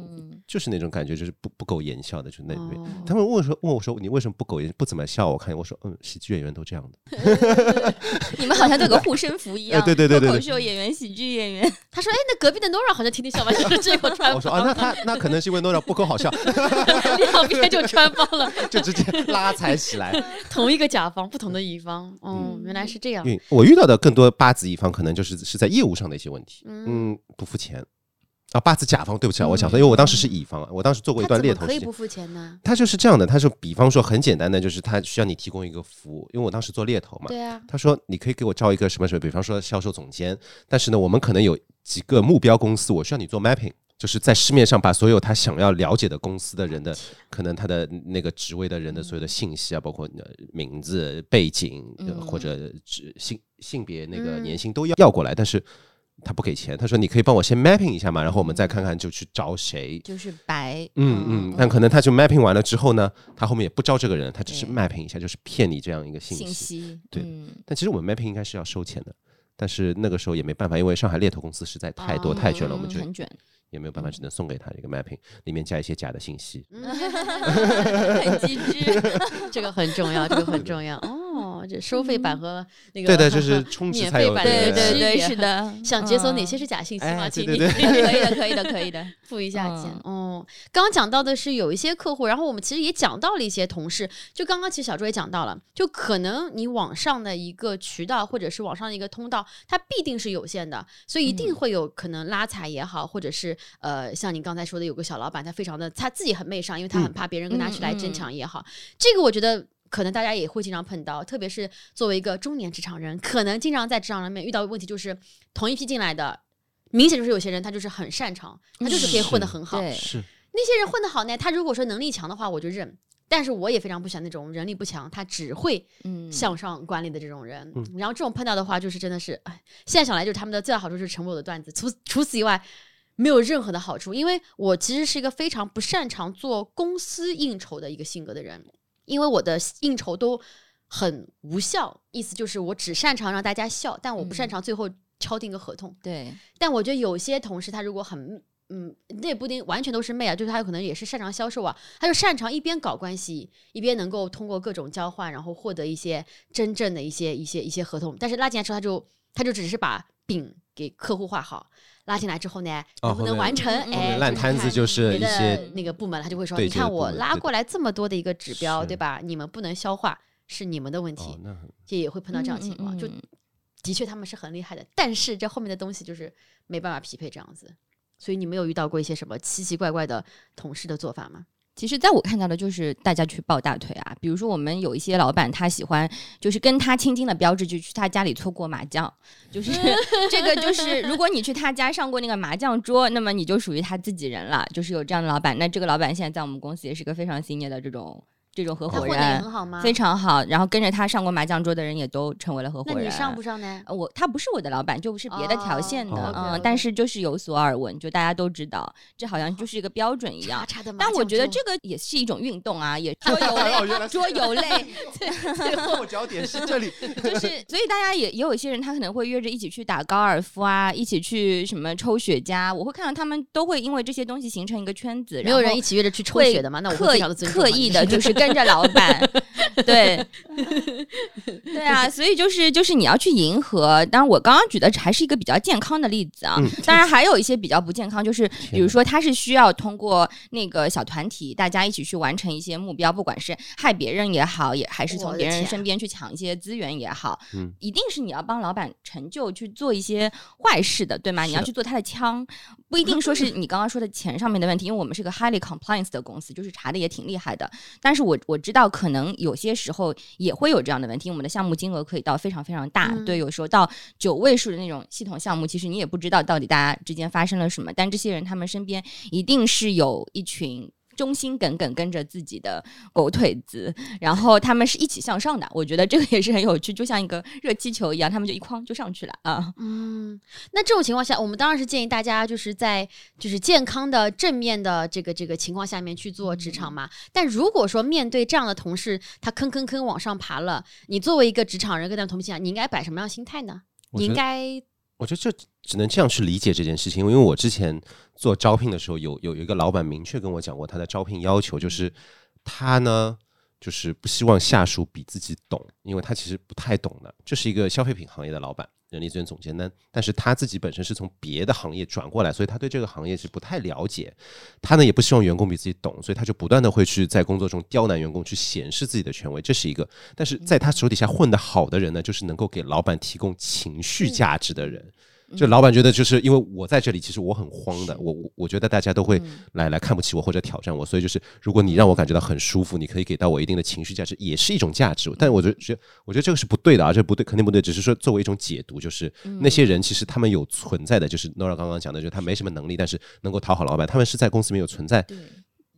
就是那种感觉，就是不不苟言笑的，就那边。他们问说问我说你为什么不苟言不怎么笑？我看我说嗯，喜剧演员都这样的。[LAUGHS] 你们好像都有个护身符一样。对对对对，脱口秀演员、喜剧演员。[LAUGHS] 他说哎，那隔壁的 Nora 好像天天笑完就是这个穿。我说啊，那他那可能是因为 Nora 不够好笑，[LAUGHS] 两边就穿帮了，就直接拉踩起来。同一个甲方，不同的乙方，哦，原来是这样。我遇到的更多八字乙方，可能就是是在业务上的一些问题。嗯。不付钱啊！八字甲方，对不起啊，我想说，因为我当时是乙方，我当时做过一段猎头。可以不付钱呢？他就是这样的，他说，比方说很简单的，就是他需要你提供一个服务，因为我当时做猎头嘛。对啊。他说你可以给我招一个什么什么，比方说销售总监，但是呢，我们可能有几个目标公司，我需要你做 mapping，就是在市面上把所有他想要了解的公司的人的，可能他的那个职位的人的所有的信息啊，包括名字、背景或者性性别、那个年薪都要要过来，但是。他不给钱，他说你可以帮我先 mapping 一下嘛，然后我们再看看就去找谁，就是白，嗯嗯，但可能他就 mapping 完了之后呢，他后面也不招这个人，他只是 mapping 一下，就是骗你这样一个信息，对。但其实我们 mapping 应该是要收钱的，但是那个时候也没办法，因为上海猎头公司实在太多太卷了，我们就很卷，也没有办法，只能送给他一个 mapping，里面加一些假的信息，[LAUGHS] [LAUGHS] [LAUGHS] 很机智，这个很重要，这个很重要哦。哦，这收费版和那个对的，[LAUGHS] 就是充值才有对对对，是的。[LAUGHS] 想解锁哪些是假信息吗？请你 [LAUGHS] 可以的，可以的，可以的，付一下钱。哦，刚刚讲到的是有一些客户，然后我们其实也讲到了一些同事。就刚刚其实小朱也讲到了，就可能你网上的一个渠道或者是网上的一个通道，它必定是有限的，所以一定会有可能拉踩也好，或者是呃，像你刚才说的，有个小老板，他非常的他自己很媚上，因为他很怕别人跟他去来争抢也好，这个我觉得。可能大家也会经常碰到，特别是作为一个中年职场人，可能经常在职场上面遇到问题，就是同一批进来的，明显就是有些人他就是很擅长，他就是可以混得很好。是那些人混得好呢，他如果说能力强的话，我就认。但是我也非常不喜欢那种人力不强，他只会向上管理的这种人。然后这种碰到的话，就是真的是，哎，现在想来就是他们的最大好处就是成为我的段子，除除此以外没有任何的好处。因为我其实是一个非常不擅长做公司应酬的一个性格的人。因为我的应酬都很无效，意思就是我只擅长让大家笑，但我不擅长最后敲定个合同。对，但我觉得有些同事他如果很嗯，那也不一定完全都是媚啊，就是他有可能也是擅长销售啊，他就擅长一边搞关系，一边能够通过各种交换，然后获得一些真正的一些一些一些合同。但是拉进来之后，他就他就只是把饼给客户画好。拉进来之后呢，能不能完成？哎，烂摊子就是一些那个部门，他就会说：“你看我拉过来这么多的一个指标，对吧？你们不能消化，是你们的问题。”这也会碰到这样情况，就的确他们是很厉害的，但是这后面的东西就是没办法匹配这样子。所以你没有遇到过一些什么奇奇怪怪的同事的做法吗？其实，在我看到的，就是大家去抱大腿啊。比如说，我们有一些老板，他喜欢就是跟他亲近的标志，就去他家里搓过麻将。就是 [LAUGHS] 这个，就是如果你去他家上过那个麻将桌，那么你就属于他自己人了。就是有这样的老板，那这个老板现在在我们公司也是个非常敬业的这种。这种合伙人非常好，然后跟着他上过麻将桌的人也都成为了合伙人。那你上不上呢？我他不是我的老板，就是别的条线的，嗯，但是就是有所耳闻，就大家都知道，这好像就是一个标准一样。但我觉得这个也是一种运动啊，也 [LAUGHS] 桌游类，桌游类。落脚点是这里，[LAUGHS] 就是所以大家也也有一些人，他可能会约着一起去打高尔夫啊，一起去什么抽雪茄。我会看到他们都会因为这些东西形成一个圈子。没有人一起约着去抽雪的吗？那我刻刻意的就是。跟着老板，[LAUGHS] 对，[LAUGHS] 对啊，所以就是就是你要去迎合。当然，我刚刚举的还是一个比较健康的例子啊。当然，还有一些比较不健康，就是比如说，他是需要通过那个小团体，大家一起去完成一些目标，不管是害别人也好，也还是从别人身边去抢一些资源也好，一定是你要帮老板成就去做一些坏事的，对吗？你要去做他的枪。不一定说是你刚刚说的钱上面的问题，因为我们是个 highly compliance 的公司，就是查的也挺厉害的。但是我我知道可能有些时候也会有这样的问题，我们的项目金额可以到非常非常大，对，有时候到九位数的那种系统项目，其实你也不知道到底大家之间发生了什么，但这些人他们身边一定是有一群。忠心耿耿跟着自己的狗腿子，然后他们是一起向上的，我觉得这个也是很有趣，就像一个热气球一样，他们就一筐就上去了啊。嗯，那这种情况下，我们当然是建议大家就是在就是健康的正面的这个这个情况下面去做职场嘛。但如果说面对这样的同事，他坑坑坑往上爬了，你作为一个职场人跟他们同频讲，你应该摆什么样心态呢？你应该。我觉得这只能这样去理解这件事情，因为我之前做招聘的时候，有有有一个老板明确跟我讲过，他的招聘要求就是他呢，就是不希望下属比自己懂，因为他其实不太懂的，就是一个消费品行业的老板。人力资源总监，呢但是他自己本身是从别的行业转过来，所以他对这个行业是不太了解。他呢也不希望员工比自己懂，所以他就不断的会去在工作中刁难员工，去显示自己的权威，这是一个。但是在他手底下混得好的人呢，就是能够给老板提供情绪价值的人。就老板觉得，就是因为我在这里，其实我很慌的。我我我觉得大家都会来来看不起我或者挑战我，所以就是如果你让我感觉到很舒服，你可以给到我一定的情绪价值，也是一种价值。但我觉得，我觉得这个是不对的啊，这不对，肯定不对。只是说作为一种解读，就是那些人其实他们有存在的，就是 Nora 刚刚讲的，就是他没什么能力，但是能够讨好老板，他们是在公司里面有存在。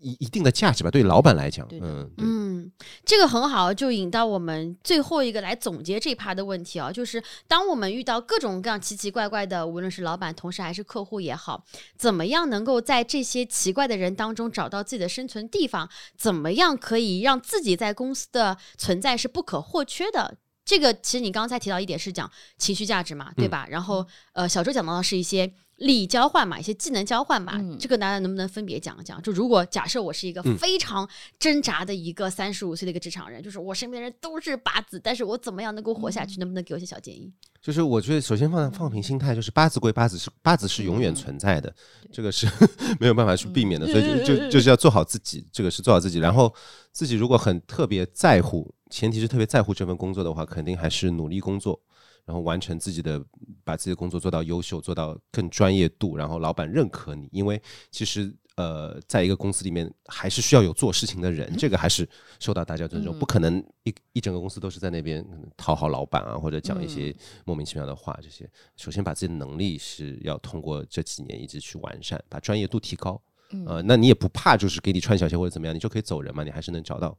一一定的价值吧，对老板来讲，嗯嗯，这个很好，就引到我们最后一个来总结这一趴的问题啊，就是当我们遇到各种各样奇奇怪怪的，无论是老板、同事还是客户也好，怎么样能够在这些奇怪的人当中找到自己的生存地方？怎么样可以让自己在公司的存在是不可或缺的？这个其实你刚才提到一点是讲情绪价值嘛，对吧？然后呃，小周讲到的是一些。利益交换嘛，一些技能交换嘛，这个大家能不能分别讲一讲？就如果假设我是一个非常挣扎的一个三十五岁的一个职场人，就是我身边的人都是八字，但是我怎么样能够活下去？能不能给我一些小建议？就是我觉得首先放放平心态，就是八字归八字，是八字是永远存在的，这个是 [LAUGHS] 没有办法去避免的，所以就就就是要做好自己，这个是做好自己。然后自己如果很特别在乎，前提是特别在乎这份工作的话，肯定还是努力工作。然后完成自己的，把自己的工作做到优秀，做到更专业度，然后老板认可你。因为其实呃，在一个公司里面，还是需要有做事情的人，这个还是受到大家尊重。不可能一一整个公司都是在那边讨好老板啊，或者讲一些莫名其妙的话。这些首先把自己的能力是要通过这几年一直去完善，把专业度提高。呃，那你也不怕就是给你穿小鞋或者怎么样，你就可以走人嘛，你还是能找到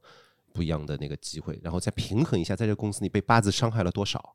不一样的那个机会，然后再平衡一下，在这个公司你被八字伤害了多少。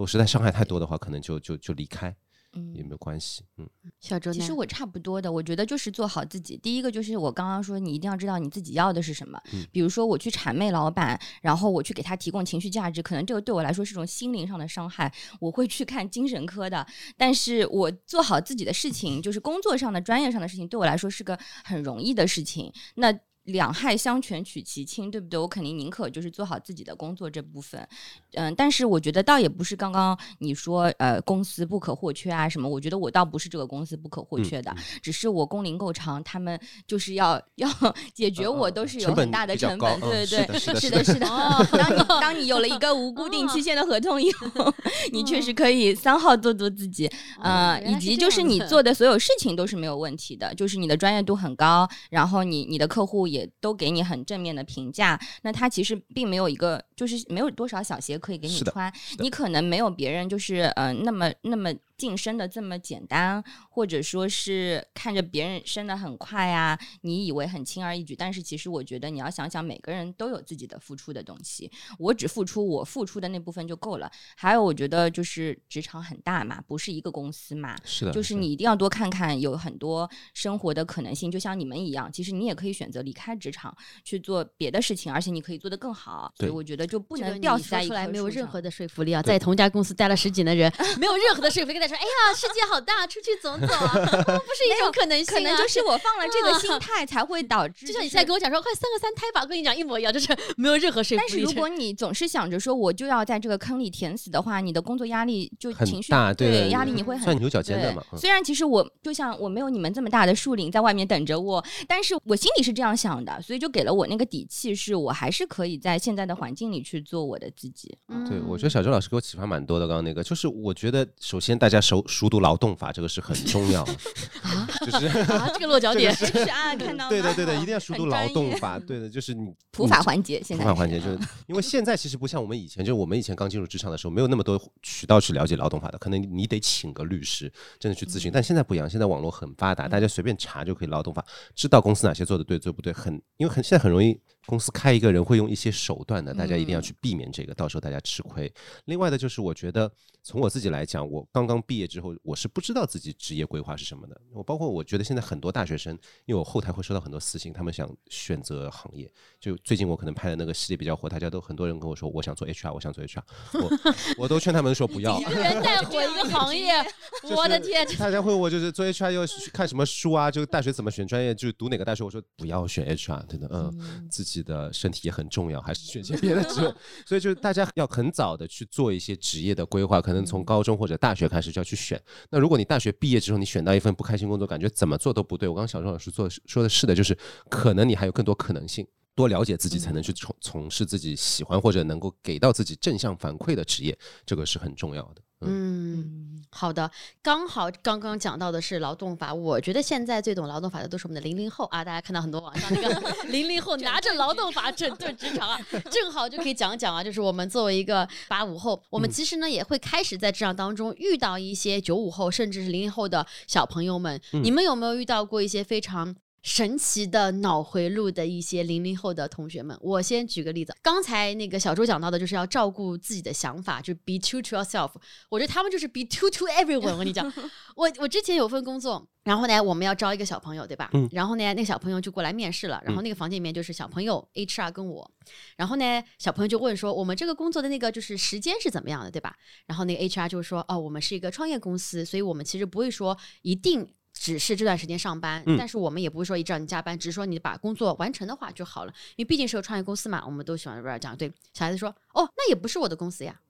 如果实在伤害太多的话，可能就就就离开，嗯，也没有关系，嗯。小周，其实我差不多的，我觉得就是做好自己。第一个就是我刚刚说，你一定要知道你自己要的是什么。嗯。比如说我去谄媚老板，然后我去给他提供情绪价值，可能这个对我来说是种心灵上的伤害，我会去看精神科的。但是我做好自己的事情，就是工作上的、专业上的事情，对我来说是个很容易的事情。那。两害相权取其轻，对不对？我肯定宁可就是做好自己的工作这部分，嗯，但是我觉得倒也不是刚刚你说呃公司不可或缺啊什么，我觉得我倒不是这个公司不可或缺的，只是我工龄够长，他们就是要要解决我都是有很大的成本，对对对，是的，是的。[LAUGHS] [LAUGHS] 当你当你有了一个无固定期限的合同以后，[LAUGHS] 你确实可以三号做做自己，呃，以及就是你做的所有事情都是没有问题的，就是你的专业度很高，然后你你的客户也。都给你很正面的评价，那他其实并没有一个，就是没有多少小鞋可以给你穿，你可能没有别人就是呃那么那么。晋升的这么简单，或者说是看着别人升的很快呀，你以为很轻而易举，但是其实我觉得你要想想，每个人都有自己的付出的东西，我只付出我付出的那部分就够了。还有，我觉得就是职场很大嘛，不是一个公司嘛，是的，就是你一定要多看看，有很多生活的可能性。就像你们一样，其实你也可以选择离开职场去做别的事情，而且你可以做得更好。所以我觉得就不能吊死在出来，没有任何的说服力啊！在同一家公司待了十几年的人，没有任何的说服力。跟他说：“哎呀，世界好大，出去走走啊，[LAUGHS] 不是一种可能性。可能就是我放了这个心态，才会导致。就像你现在跟我讲说，快生个三胎吧，跟你讲一模一样，就是 [LAUGHS] 没有任何说服力。但是如果你总是想着说我就要在这个坑里填死的话，你的工作压力就情绪大，对压力你会很钻牛角尖的嘛。虽然其实我就像我没有你们这么大的树林在外面等着我，但是我心里是这样想的，所以就给了我那个底气，是我还是可以在现在的环境里意去做我的自己。对，我觉得小周老师给我启发蛮多的。刚刚那个，就是我觉得首先大家熟熟读劳动法，这个是很重要的。[LAUGHS] 啊，就是 [LAUGHS] 这个落脚点 [LAUGHS] 是啊，看到对的对的，一定要熟读劳动法。对的，就是你普法环节，普法环节就是因为现在其实不像我们以前，就是我们以前刚进入职场的时候，没有那么多渠道去了解劳动法的，可能你得请个律师真的去咨询。但现在不一样，现在网络很发达，大家随便查就可以劳动法，知道公司哪些做的对，做不对，很因为很现在很容易。公司开一个人会用一些手段的，大家一定要去避免这个，到时候大家吃亏。另外的就是，我觉得从我自己来讲，我刚刚毕业之后，我是不知道自己职业规划是什么的。我包括我觉得现在很多大学生，因为我后台会收到很多私信，他们想选择行业。就最近我可能拍的那个系列比较火，大家都很多人跟我说，我想做 HR，我想做 HR，我 [LAUGHS] 我都劝他们说不要。[LAUGHS] 一个人带火一个行业，[LAUGHS] 我的天！大家会问我就是做 HR 要看什么书啊？就大学怎么选专业？就读哪个大学？我说不要选 HR，真的，嗯，自己。的身体也很重要，还是选些别的职位。[LAUGHS] 所以就是大家要很早的去做一些职业的规划，可能从高中或者大学开始就要去选。那如果你大学毕业之后，你选到一份不开心工作，感觉怎么做都不对。我刚刚小周老师做说的是的，就是可能你还有更多可能性，多了解自己才能去从从事自己喜欢或者能够给到自己正向反馈的职业，这个是很重要的。嗯，好的，刚好刚刚讲到的是劳动法，我觉得现在最懂劳动法的都是我们的零零后啊，大家看到很多网上那个 [LAUGHS] 零零后拿着劳动法整顿职场啊，正好就可以讲讲啊，就是我们作为一个八五后，我们其实呢也会开始在职场当中遇到一些九五后甚至是零零后的小朋友们，你们有没有遇到过一些非常？神奇的脑回路的一些零零后的同学们，我先举个例子。刚才那个小周讲到的，就是要照顾自己的想法，就 be true to yourself。我觉得他们就是 be true to everyone。我跟你讲，[LAUGHS] 我我之前有份工作，然后呢，我们要招一个小朋友，对吧？嗯。然后呢，那个小朋友就过来面试了。然后那个房间里面就是小朋友 HR 跟我。然后呢，小朋友就问说，我们这个工作的那个就是时间是怎么样的，对吧？然后那个 HR 就说，哦，我们是一个创业公司，所以我们其实不会说一定。只是这段时间上班，但是我们也不会说一直让你加班，只是说你把工作完成的话就好了。因为毕竟是个创业公司嘛，我们都喜欢这样对小孩子说：“哦，那也不是我的公司呀，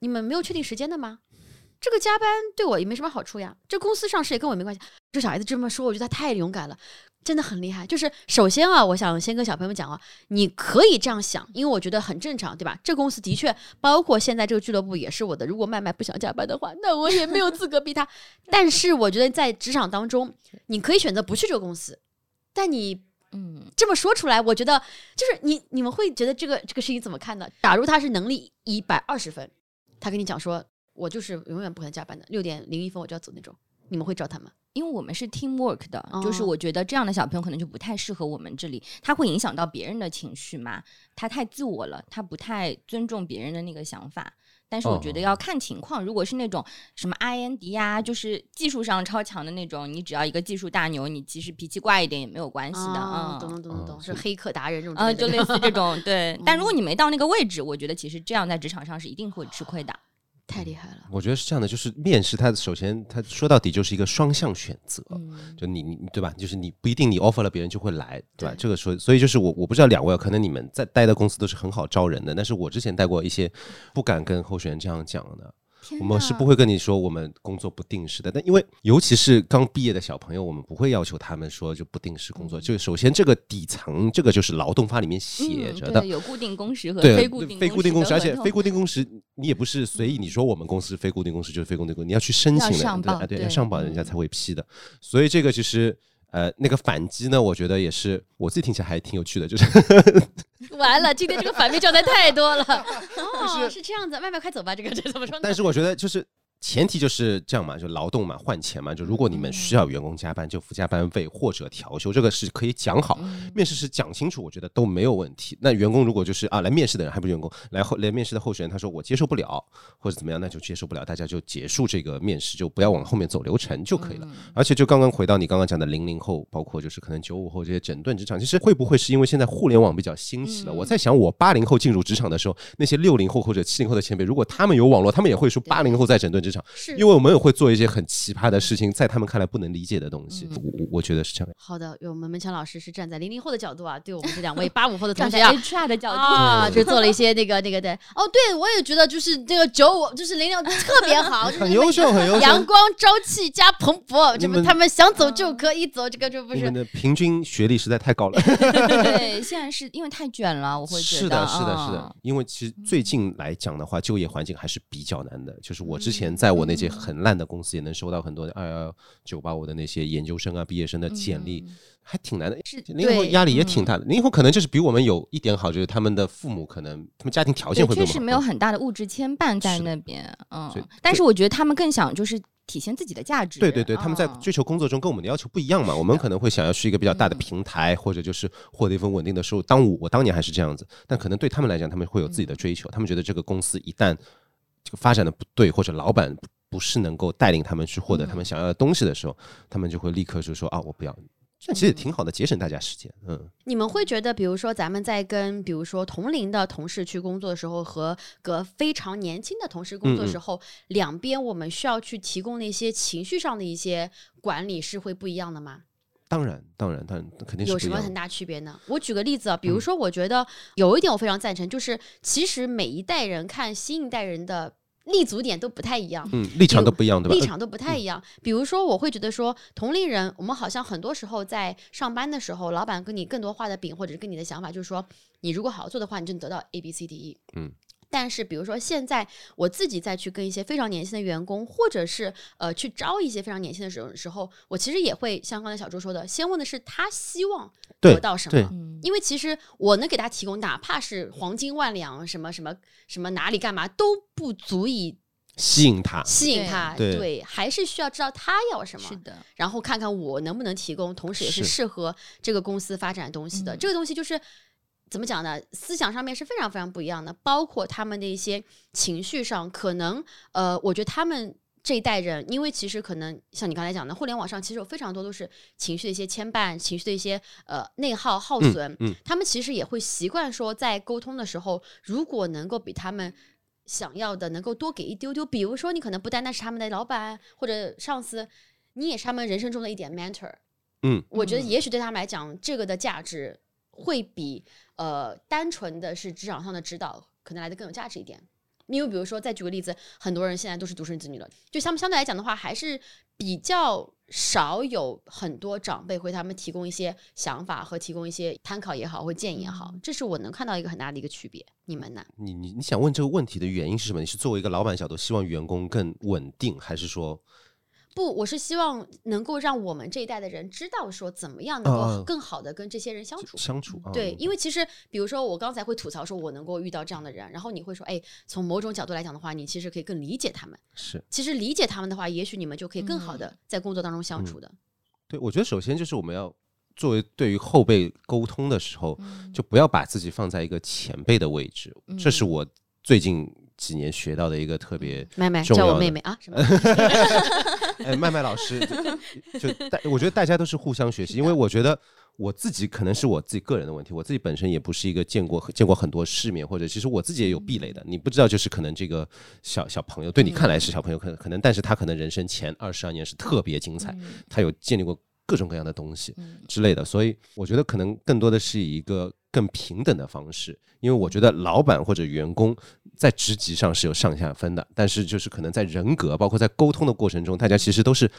你们没有确定时间的吗？这个加班对我也没什么好处呀，这公司上市也跟我没关系。”这小孩子这么说，我觉得他太勇敢了。真的很厉害，就是首先啊，我想先跟小朋友们讲啊，你可以这样想，因为我觉得很正常，对吧？这公司的确，包括现在这个俱乐部也是我的。如果麦麦不想加班的话，那我也没有资格逼他。但是我觉得在职场当中，你可以选择不去这个公司，但你嗯这么说出来，我觉得就是你你们会觉得这个这个事情怎么看呢？假如他是能力一百二十分，他跟你讲说，我就是永远不可能加班的，六点零一分我就要走那种，你们会找他吗？因为我们是 team work 的，就是我觉得这样的小朋友可能就不太适合我们这里，他会影响到别人的情绪嘛，他太自我了，他不太尊重别人的那个想法。但是我觉得要看情况，如果是那种什么 IND 呀，就是技术上超强的那种，你只要一个技术大牛，你其实脾气怪一点也没有关系的。嗯，懂懂懂懂，是黑客达人这种。嗯，就类似这种。对，[LAUGHS] 但如果你没到那个位置，我觉得其实这样在职场上是一定会吃亏的。太厉害了！我觉得是这样的，就是面试，它首先它说到底就是一个双向选择，就你你对吧？就是你不一定你 offer 了别人就会来，对吧？这个说，所以就是我我不知道两位可能你们在待的公司都是很好招人的，但是我之前待过一些不敢跟候选人这样讲的。我们是不会跟你说我们工作不定时的，但因为尤其是刚毕业的小朋友，我们不会要求他们说就不定时工作。就首先这个底层，这个就是劳动法里面写着的，有固定工时和非固定非固定工时，而且非固定工时你也不是随意你说我们公司非固定工时就是非固定工，你要去申请的，对，要上报人家才会批的。所以这个其实。呃，那个反击呢？我觉得也是，我自己听起来还挺有趣的，就是 [LAUGHS] 完了，今天这个反面教材太多了。[LAUGHS] 哦，是这样子，外卖快走吧，这个这怎么说？但是我觉得就是。前提就是这样嘛，就劳动嘛，换钱嘛。就如果你们需要员工加班，就付加班费或者调休，这个是可以讲好。面试时讲清楚，我觉得都没有问题。那员工如果就是啊，来面试的人还不是员工，来后来面试的候选人，他说我接受不了或者怎么样，那就接受不了，大家就结束这个面试，就不要往后面走流程就可以了。而且就刚刚回到你刚刚讲的零零后，包括就是可能九五后这些整顿职场，其实会不会是因为现在互联网比较兴起了？我在想，我八零后进入职场的时候，那些六零后或者七零后的前辈，如果他们有网络，他们也会说八零后在整顿。职场，是因为我们也会做一些很奇葩的事情，在他们看来不能理解的东西。我我我觉得是这样。好的，有我们门强老师是站在零零后的角度啊，对我们这两位八五后的同站在学啊。HR 的角度，啊，就做了一些那个那个的哦，对我也觉得就是这个九五就是零零特别好，就是很优秀，很优秀。阳光朝气加蓬勃，这不他们想走就可以走，这个就不是你们的平均学历实在太高了。[LAUGHS] 对，现在是因为太卷了，我会觉得是的，是的，是嗯的。因为其实最近来讲的话，就业环境还是比较难的。就是我之前在我那些很烂的公司，也能收到很多二幺九八五的那些研究生啊、毕业生的简历，还挺难的。是零零后压力也挺大的。零零后可能就是比我们有一点好，就是他们的父母可能他们家庭条件，会。确实没有很大的物质牵绊在那边，嗯但是我觉得他们更想就是体现自己的价值，对对对，他们在嗯追求工作中跟我们的要求不一样嘛。我们可能会想要去一个比较大的平台，或者就是获得一份稳定的收入。当我我当年还是这样子，但可能对他们来讲，他们会有自己的追求。他们觉得这个公司一旦这个发展的不对，或者老板不不是能够带领他们去获得他们想要的东西的时候，他们就会立刻就说啊，我不要。这样其实也挺好的，节省大家时间。嗯，你们会觉得，比如说咱们在跟比如说同龄的同事去工作的时候，和和非常年轻的同事工作的时候，两边我们需要去提供那些情绪上的一些管理是会不一样的吗？当然，当然，当然，肯定是有。什么很大区别呢？我举个例子啊，比如说，我觉得有一点我非常赞成，就是其实每一代人看新一代人的立足点都不太一样。嗯，立场都不一样，对吧？立场都不太一样。比如说，我会觉得说，同龄人，我们好像很多时候在上班的时候，老板跟你更多画的饼，或者是跟你的想法，就是说，你如果好好做的话，你就能得到 A、B、C、D、E。嗯。但是，比如说现在我自己再去跟一些非常年轻的员工，或者是呃去招一些非常年轻的时候时候，我其实也会像刚才小周说的，先问的是他希望得到什么。嗯因为其实我能给他提供，哪怕是黄金万两，什么什么什么哪里干嘛，都不足以吸引他。吸引他。对还是需要知道他要什么。是的，然后看看我能不能提供，同时也是是适合这个公司发展的东西的。嗯这个东西就是怎么讲呢？思想上面是非常非常不一样的，包括他们的一些情绪上，可能呃，我觉得他们。这一代人，因为其实可能像你刚才讲的，互联网上其实有非常多都是情绪的一些牵绊，情绪的一些呃内耗耗损，嗯他们其实也会习惯说，在沟通的时候，如果能够比他们想要的能够多给一丢丢，比如说你可能不单单是他们的老板或者上司，你也是他们人生中的一点 mentor。嗯，我觉得嗯也许对他们来讲，这个的价值会比呃单纯的是职场上的指导可能来的更有价值一点。因为比如说，再举个例子，很多人现在都是独生子女了，就相相对来讲的话，还是比较少有很多长辈会他们提供一些想法和提供一些参考也好或建议也好，这是我能看到一个很大的一个区别。你们呢？你你你想问这个问题的原因是什么？你是作为一个老板角度，希望员工更稳定，还是说不，我是希望能够让我们这一代的人知道说怎么样能啊够更好的跟这些人相处。相处？啊对，因为其实比如说我刚才会吐槽说我能够遇到这样的人，然后你会说，哎，从某种角度来讲的话，你其实可以更理解他们。是其实理解他们的话，也许你们就可以更好的在工作当中相处的。对。我觉得首先就是我们要作为对于后辈沟通的时候，嗯就不要把自己放在一个前辈的位置，这是我最近几年学到的一个特别。妹妹重要的叫我妹妹啊，什么？[LAUGHS] 哎，麦麦老师，就就大，我觉得大家都是互相学习，因为我觉得我自己可能是我自己个人的问题，我自己本身也不是一个见过见过很多世面，或者其实我自己也有壁垒的。你不知道，就是可能这个小小朋友对你看来是小朋友，可能可能，但是他可能人生前二十二年是特别精彩，他有建立过各种各样的东西之类的，所以我觉得可能更多的是以一个更平等的方式，因为我觉得老板或者员工在职级上是有上下分的，但是就是可能在人格，包括在沟通的过程中，大家其实都是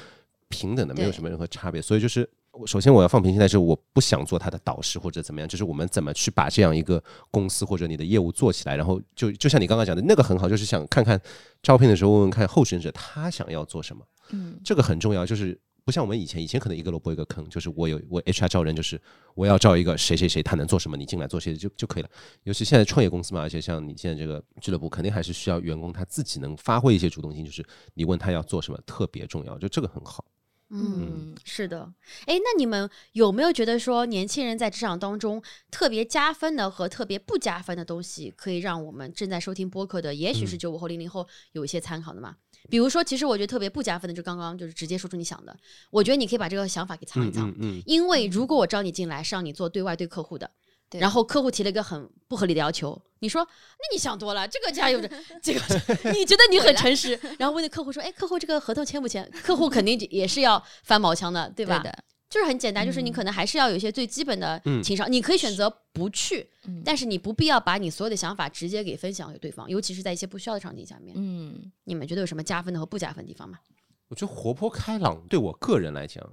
平等的，没有什么任何差别。所以就是，首先我要放平心态，是我不想做他的导师或者怎么样，就是我们怎么去把这样一个公司或者你的业务做起来，然后就就像你刚刚讲的那个很好，就是想看看招聘的时候问问看候选者他想要做什么，嗯，这个很重要，就是。不像我们以前，以前可能一个萝卜一个坑，就是我有我 HR 招人，就是我要招一个谁谁谁，他能做什么，你进来做些就就可以了。尤其现在创业公司嘛，而且像你现在这个俱乐部，肯定还是需要员工他自己能发挥一些主动性，就是你问他要做什么特别重要，就这个很好。嗯，是的。哎，那你们有没有觉得说，年轻人在职场当中特别加分的和特别不加分的东西，可以让我们正在收听播客的，也许是九五后、零零后有一些参考的嘛？比如说，其实我觉得特别不加分的，就刚刚就是直接说出你想的，我觉得你可以把这个想法给藏一藏。嗯嗯因为如果我招你进来是让你做对外对客户的，对然后客户提了一个很不合理的要求，你说，那你想多了，这个加油这这个，你觉得你很诚实，[LAUGHS] 然后问那客户说，哎，客户这个合同签不签？客户肯定也是要翻毛腔的，对吧？就是很简单，就是你可能还是要有一些最基本的情商，你可以选择不去，但是你不必要把你所有的想法直接给分享给对方，尤其是在一些不需要的场景下面。嗯，你们觉得有什么加分的和不加分的地方吗？我觉得活泼开朗对我个人来讲。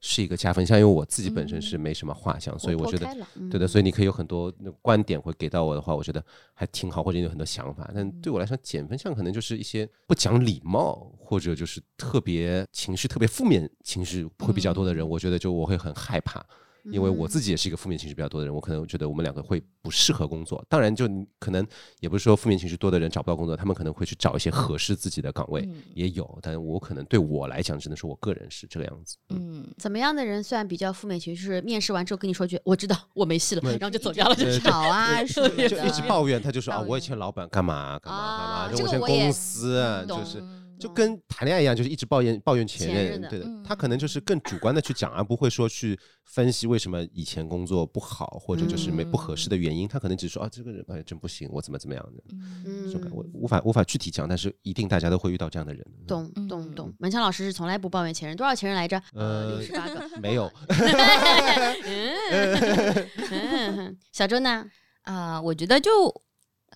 是一个加分项，因为我自己本身是没什么画像，所以我觉得，对的，所以你可以有很多观点会给到我的话，我觉得还挺好，或者有很多想法。但对我来说，减分项可能就是一些不讲礼貌，或者就是特别情绪特别负面情绪会比较多的人，我觉得就我会很害怕。因为我自己也是一个负面情绪比较多的人，我可能觉得我们两个会不适合工作。当然，就可能也不是说负面情绪多的人找不到工作，他们可能会去找一些合适自己的岗位，也有。但我可能对我来讲，只能说我个人是这个样子。嗯，怎么样的人算比较负面情绪？是面试完之后跟你说句“我知道我没戏了”，然后就走掉了，就吵啊，就一直抱怨。他就说啊，我以前老板干嘛干嘛干嘛，就我以前公司就是。就跟谈恋爱一样，就是一直抱怨抱怨前任，对的，他可能就是更主观的去讲，而不会说去分析为什么以前工作不好，或者就是没不合适的原因。他可能只是说啊，这个人哎真不行，我怎么怎么样的，嗯，我无法无法具体讲，但是一定大家都会遇到这样的人。懂懂懂，文强老师是从来不抱怨前任，多少前任来着？呃，六十八个，没有。[LAUGHS] 小周呢？[LAUGHS] 啊，我觉得就。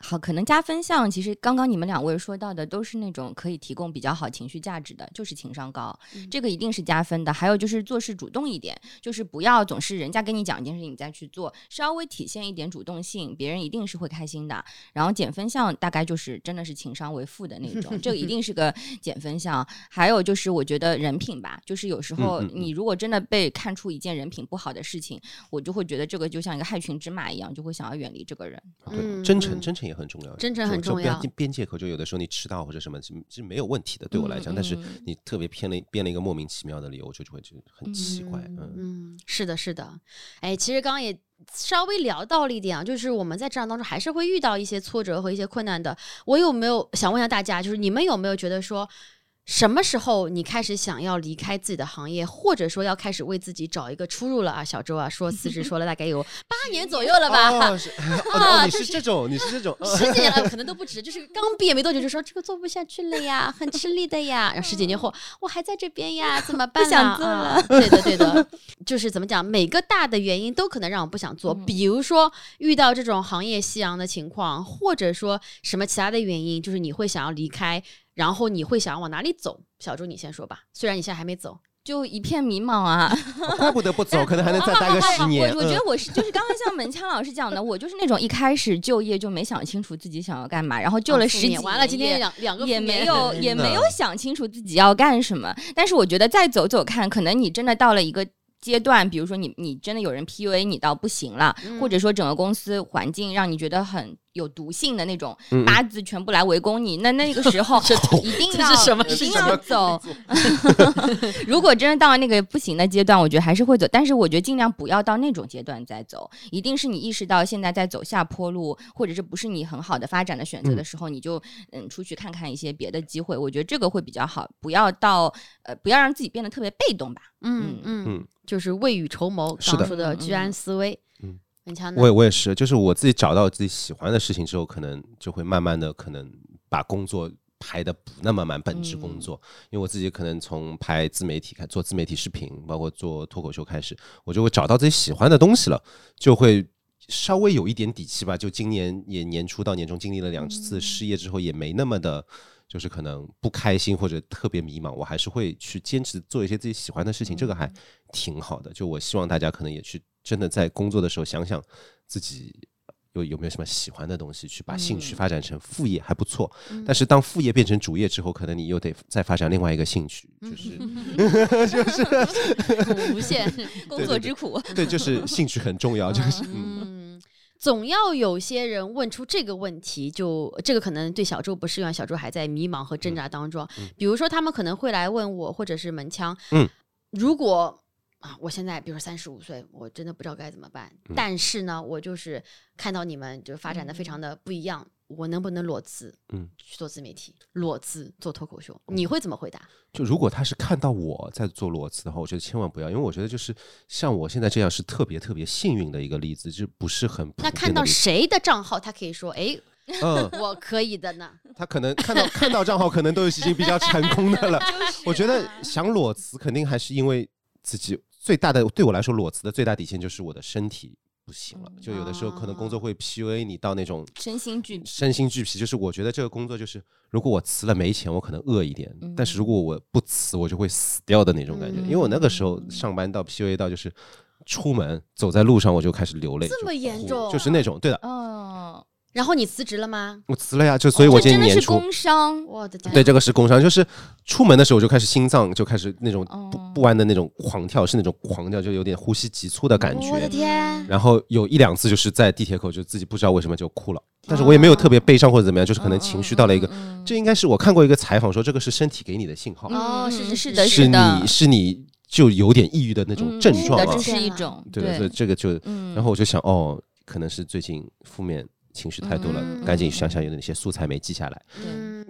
好，可能加分项其实刚刚你们两位说到的都是那种可以提供比较好情绪价值的，就是情商高，这个一定是加分的。还有就是做事主动一点，就是不要总是人家跟你讲一件事情你再去做，稍微体现一点主动性，别人一定是会开心的。然后减分项大概就是真的是情商为负的那种，[LAUGHS] 这个一定是个减分项。还有就是我觉得人品吧，就是有时候你如果真的被看出一件人品不好的事情，我就会觉得这个就像一个害群之马一样，就会想要远离这个人。对，真诚，真诚。也很重要，真诚很重要。边界口就有的时候你迟到或者什么，是是没有问题的，对我来讲。但是你特别偏了编了一个莫名其妙的理由，就就会就很奇怪。嗯嗯，是的，是的。哎，其实刚刚也稍微聊到了一点啊，就是我们在职场当中还是会遇到一些挫折和一些困难的。我有没有想问一下大家，就是你们有没有觉得说？什么时候你开始想要离开自己的行业，或者说要开始为自己找一个出路了啊？小周啊，说辞职说了大概有八年左右了吧？哦，你是这种，你是这种，十几年了 [LAUGHS] 可能都不止，就是刚毕业没多久就说这个做不下去了呀，很吃力的呀。然后十几年后我还在这边呀，怎 [LAUGHS] 么办？不想做了。对的，对的，[LAUGHS] 就是怎么讲，每个大的原因都可能让我不想做。比如说遇到这种行业夕阳的情况，或者说什么其他的原因，就是你会想要离开。然后你会想往哪里走？小朱，你先说吧。虽然你现在还没走，就一片迷茫啊。怪不得不走，可能还能再待个十年。我我觉得我是就是刚刚像门腔老师讲的，我就是那种一开始就业就没想清楚自己想要干嘛，然后就了十几年，完了今天两两个也没有也没有想清楚自己要干什么。但是我觉得再走走看，可能你真的到了一个阶段，比如说你你真的有人 PUA 你到不行了，或者说整个公司环境让你觉得很。有毒性的那种八字全部来围攻你，那那个时候 [LAUGHS] 一定要一定要走。[LAUGHS] 如果真的到了那个不行的阶段，我觉得还是会走，但是我觉得尽量不要到那种阶段再走。一定是你意识到现在在走下坡路，或者是不是你很好的发展的选择的时候，你就嗯出去看看一些别的机会。我觉得这个会比较好，不要到呃不要让自己变得特别被动吧。嗯嗯，就是未雨绸缪，刚说的居安思危。我也我也是，就是我自己找到自己喜欢的事情之后，可能就会慢慢的可能把工作排的不那么满，本职工作。因为我自己可能从拍自媒体开做自媒体视频，包括做脱口秀开始，我就会找到自己喜欢的东西了，就会稍微有一点底气吧。就今年也年初到年终经历了两次失业之后，也没那么的，就是可能不开心或者特别迷茫，我还是会去坚持做一些自己喜欢的事情，这个还挺好的。就我希望大家可能也去。真的在工作的时候想想自己有有没有什么喜欢的东西，去把兴趣发展成副业还不错。但是当副业变成主业之后，可能你又得再发展另外一个兴趣，就是 [LAUGHS] 就是无限 [LAUGHS] 工作之苦。对，就是兴趣很重要，就是嗯，总要有些人问出这个问题，就这个可能对小周不适用，小周还在迷茫和挣扎当中。比如说，他们可能会来问我，或者是门腔，嗯，如果。啊，我现在比如说三十五岁，我真的不知道该怎么办。但是呢，我就是看到你们就发展的非常的不一样，我能不能裸辞？嗯，去做自媒体，裸辞做脱口秀，你会怎么回答？就如果他是看到我在做裸辞的话，我觉得千万不要，因为我觉得就是像我现在这样是特别特别幸运的一个例子，就不是很那看到谁的账号，他可以说，哎。嗯，我可以的呢。[LAUGHS] 他可能看到看到账号，可能都已经比较成功的了。[LAUGHS] 我觉得想裸辞，肯定还是因为自己最大的对我来说，裸辞的最大底线就是我的身体不行了。就有的时候可能工作会 PUA 你到那种身心俱身心俱疲。就是我觉得这个工作就是，如果我辞了没钱，我可能饿一点；但是如果我不辞，我就会死掉的那种感觉。因为我那个时候上班到 PUA 到，就是出门走在路上我就开始流泪，这么严重，就是那种对的。嗯。然后你辞职了吗？我辞了呀，就所以，我今年年初工伤，我的天，对，这个是工伤，就是出门的时候就开始心脏就开始那种不不安的那种狂跳，是那种狂跳，就有点呼吸急促的感觉。我的天！然后有一两次就是在地铁口就自己不知道为什么就哭了，但是我也没有特别悲伤或者怎么样，就是可能情绪到了一个，这应该是我看过一个采访说这个是身体给你的信号。哦，是是是的，是你是你就有点抑郁的那种症状这是一种对，所以这个就，然后我就想哦，可能是最近负面。情绪太多了，赶紧想想有哪些素材没记下来，嗯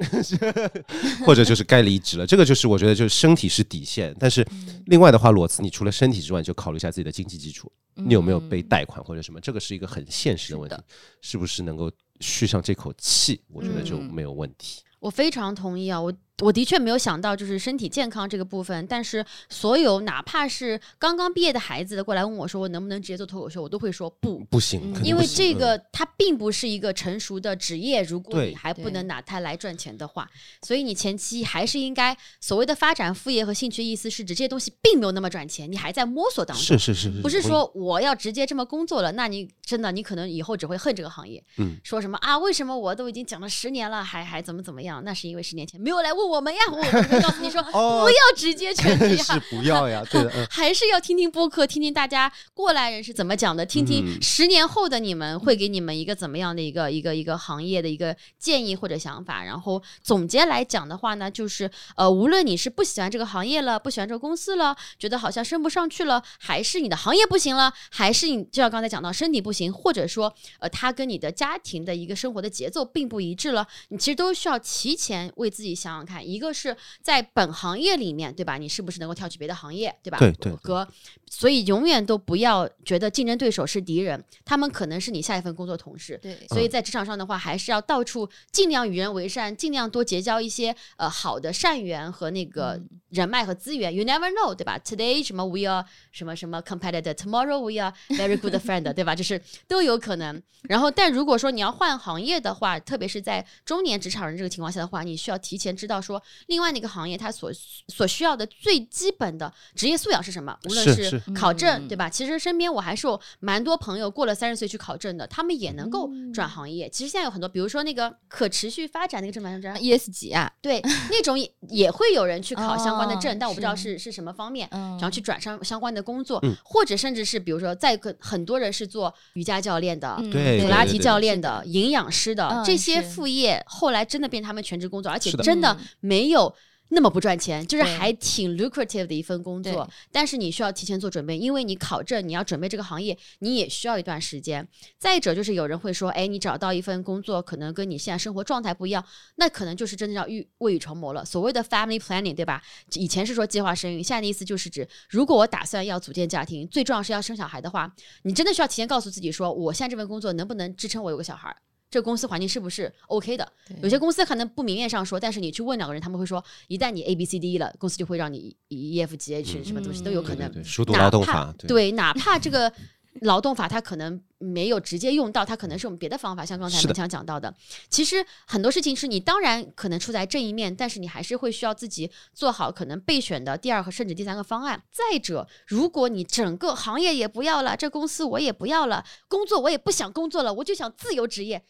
[LAUGHS] 或者就是该离职了。这个就是我觉得就是身体是底线，但是另外的话，裸辞你除了身体之外，就考虑一下自己的经济基础，你有没有被贷款或者什么，这个是一个很现实的问题，是不是能够续上这口气？我觉得就没有问题。我非常同意啊，我。我的确没有想到，就是身体健康这个部分。但是，所有哪怕是刚刚毕业的孩子过来问我说我能不能直接做脱口秀，我都会说不，不行，因为这个它并不是一个成熟的职业。如果你还不能拿它来赚钱的话，所以你前期还是应该所谓的发展副业和兴趣。意思是指这些东西并没有那么赚钱，你还在摸索当中。是是是，不是说我要直接这么工作了，那你真的你可能以后只会恨这个行业。嗯，说什么啊？为什么我都已经讲了十年了，还还怎么怎么样？那是因为十年前没有来问我们呀。我告诉你说，不要直接全职是不要呀，对，还是要听听播客，听听大家过来人是怎么讲的，听听十年后的你们会给你们一个怎么样的一个一个一个行业的一个建议或者想法。然后总结来讲的话呢，就是呃，无论你是不喜欢这个行业了，不喜欢这个公司了，觉得好像升不上去了，还是你的行业不行了，还是你就像刚才讲到身体不行，或者说呃，他跟你的家庭的一个生活的节奏并不一致了，你其实都需要提前为自己想想看，一个是。在本行业里面，对吧？你是不是能够跳去别的行业，对吧？对对。哥，所以永远都不要觉得竞争对手是敌人，他们可能是你下一份工作同事。对。所以在职场上的话，还是要到处尽量与人为善，尽量多结交一些呃好的善缘和那个人脉和资源。You never know，对吧？Today 什么 we are 什么什么 competitor，tomorrow we are very good friend，对吧？就是都有可能。然后，但如果说你要换行业的话，特别是在中年职场人这个情况下的话，你需要提前知道说另外那个行业它所所需要的最基本的职业素养是什么？无论是考证，对吧？其实身边我还是有蛮多朋友过了三十岁去考证的，他们也能够转行业。其实现在有很多，比如说那个可持续发展那个证牌证，ES 级啊，对，那种也也会有人去考相关的证，但我不知道是。是什么方面，然后去转上相关的工作，或者甚至是比如说在个很多人是做瑜伽教练的，对，普拉提教练的，营养师的这些副业，后来真的变他们全职工作，而且真的没有。那么不赚钱，就是还挺 lucrative 的一份工作，但是你需要提前做准备，因为你考证，你要准备这个行业，你也需要一段时间。再者就是有人会说，哎，你找到一份工作，可能跟你现在生活状态不一样，那可能就是真的要预未雨绸缪了。所谓的 family planning，对吧？以前是说计划生育，现在的意思就是指，如果我打算要组建家庭，最重要是要生小孩的话，你真的需要提前告诉自己说，我现在这份工作能不能支撑我有个小孩？这个公司环境是不是 OK 的？有些公司可能不明面上说，但是你去问两个人，他们会说，一旦你 A B C D 了，公司就会让你 E F G H 什么东西都有可能。熟读劳动法，对，哪怕这个劳动法它可能没有直接用到，它可能是我们别的方法，像刚才文强讲到的。其实很多事情是你当然可能处在正一面，但是你还是会需要自己做好可能备选的第二和甚至第三个方案。再者，如果你整个行业也不要了，这公司我也不要了，工作我也不想工作了，我就想自由职业。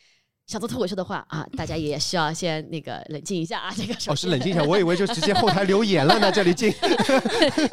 想做脱口秀的话啊，[LAUGHS] 大家也需要先那个冷静一下啊。这个哦，是冷静一下，我以为就直接后台留言了呢。这里 [LAUGHS] 静，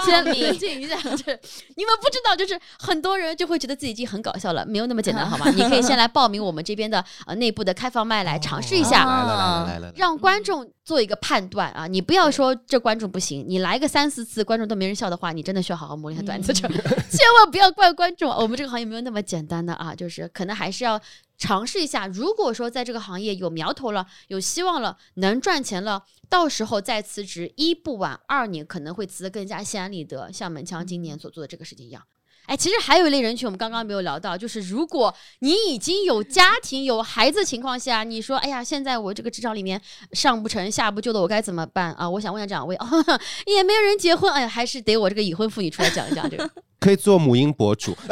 先冷静一下。就是你们不知道，就是很多人就会觉得自己已经很搞笑了，没有那么简单，[LAUGHS] 好吗？你可以先来报名我们这边的呃内部的开放麦来尝试一下，来了来了来了，让观众做一个判断啊。你不要说这观众不行，你来个三四次，观众都没人笑的话，你真的需要好好磨练段子。千万不要怪观众，我们这个行业没有那么简单的啊，就是可能还是要。尝试一下，如果说在这个行业有苗头了，有希望了，能赚钱了，到时候再辞职，一不晚，二你可能会辞得更加心安理得，像门腔今年所做的这个事情一样。哎，其实还有一类人群，我们刚刚没有聊到，就是如果你已经有家庭、有孩子情况下，你说，哎呀，现在我这个职场里面上不成、下不就的，我该怎么办啊？我想问一下这两位，[LAUGHS] 也没有人结婚，哎呀，还是得我这个已婚妇女出来讲一讲这个。[LAUGHS] 可以做母婴博主。[LAUGHS]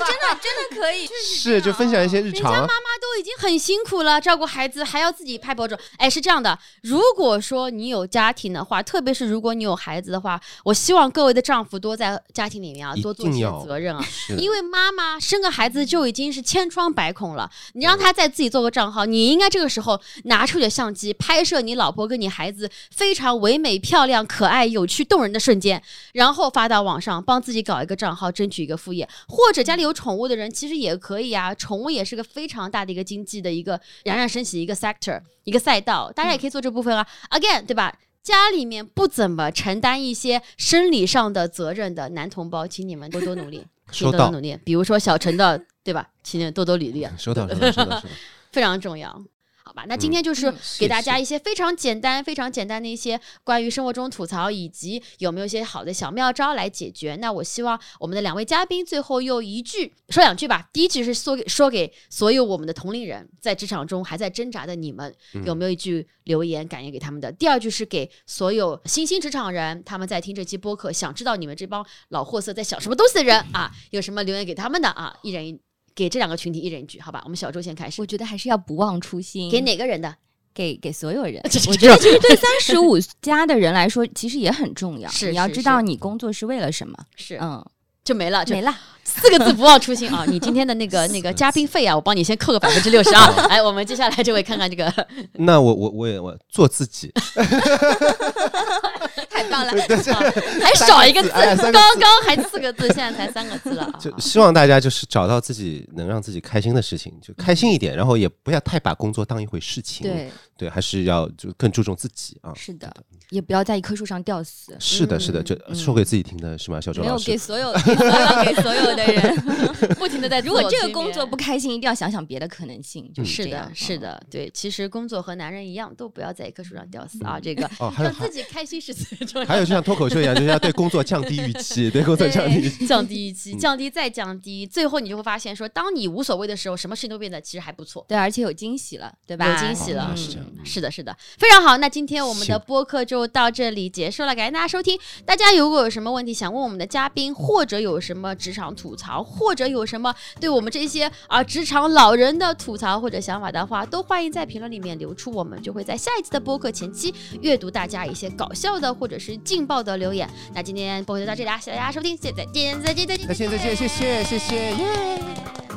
[LAUGHS] 真的真的可以，是就分享一些日常。人家妈妈都已经很辛苦了，照顾孩子还要自己拍博主。哎，是这样的，如果说你有家庭的话，特别是如果你有孩子的话，我希望各位的丈夫多在家庭里面啊，多做一些责任啊。因为妈妈生个孩子就已经是千疮百孔了，你让她再自己做个账号，你应该这个时候拿出点相机拍摄你老婆跟你孩子非常唯美、漂亮、可爱、有趣、动人的瞬间，然后发到网上，帮自己搞一个账号，争取一个副业，或者家里有宠物的人。其实也可以啊，宠物也是个非常大的一个经济的一个冉冉升起一个 sector，一个赛道，大家也可以做这部分啊。Again，对吧？家里面不怎么承担一些生理上的责任的男同胞，请你们多多努力，[LAUGHS] 多多努力。比如说小陈的，对吧？请你们多多努 [LAUGHS] 力。收到，收到，收到，[LAUGHS] 非常重要。好吧，那今天就是给大家一些非常简单、非常简单的一些关于生活中吐槽，以及有没有一些好的小妙招来解决。那我希望我们的两位嘉宾最后用一句说两句吧。第一句是说给说给所有我们的同龄人，在职场中还在挣扎的你们，有没有一句留言感言给他们的？第二句是给所有新兴职场人，他们在听这期播客，想知道你们这帮老货色在想什么东西的人啊，有什么留言给他们的啊？一人一。给这两个群体一人一句，好吧？我们小周先开始。我觉得还是要不忘初心。给哪个人的？给给所有人。[LAUGHS] 我觉得其实对三十五加的人来说，其实也很重要。[LAUGHS] 是，你要知道你工作是为了什么。是，嗯，就没了，就没了。四个字，不忘初心 [LAUGHS] 啊！你今天的那个那个嘉宾费啊，我帮你先扣个百分之六十啊。来，我们接下来这位看看这个。那我我我也我做自己。太棒了，还少一个字，刚刚还四个字，现在才三个字了。就 [LAUGHS] 希望大家就是找到自己能让自己开心的事情，就开心一点，然后也不要太把工作当一回事情。对对，还是要就更注重自己啊。是的，也不要在一棵树上吊死。是的，是的，就说给自己听的是吗？小周没有给所有，[LAUGHS] 给所有的人，[LAUGHS] 不停的在。如果这个工作不开心，一定要想想别的可能性。就是的，是的，对。其实工作和男人一样，都不要在一棵树上吊死啊。这个让自己开心是最重要。还有就像脱口秀一样，就是要对工作降低预期，对工作降低降低预期，降低再降低，最后你就会发现，说当你无所谓的时候，什么事情都变得其实还不错，对，而且有惊喜了，对吧？有惊喜了，是的，是的，非常好。那今天我们的播客就到这里结束了，感谢大家收听。大家如果有什么问题想问我们的嘉宾，或者有什么职场吐槽，或者有什么对我们这些啊职场老人的吐槽或者想法的话，都欢迎在评论里面留出，我们就会在下一次的播客前期阅读大家一些搞笑的或者是劲爆的留言。那今天播客就到这里啦，谢谢大家收听，谢谢再见，再见，再见，再见，再见，谢谢，谢谢，耶。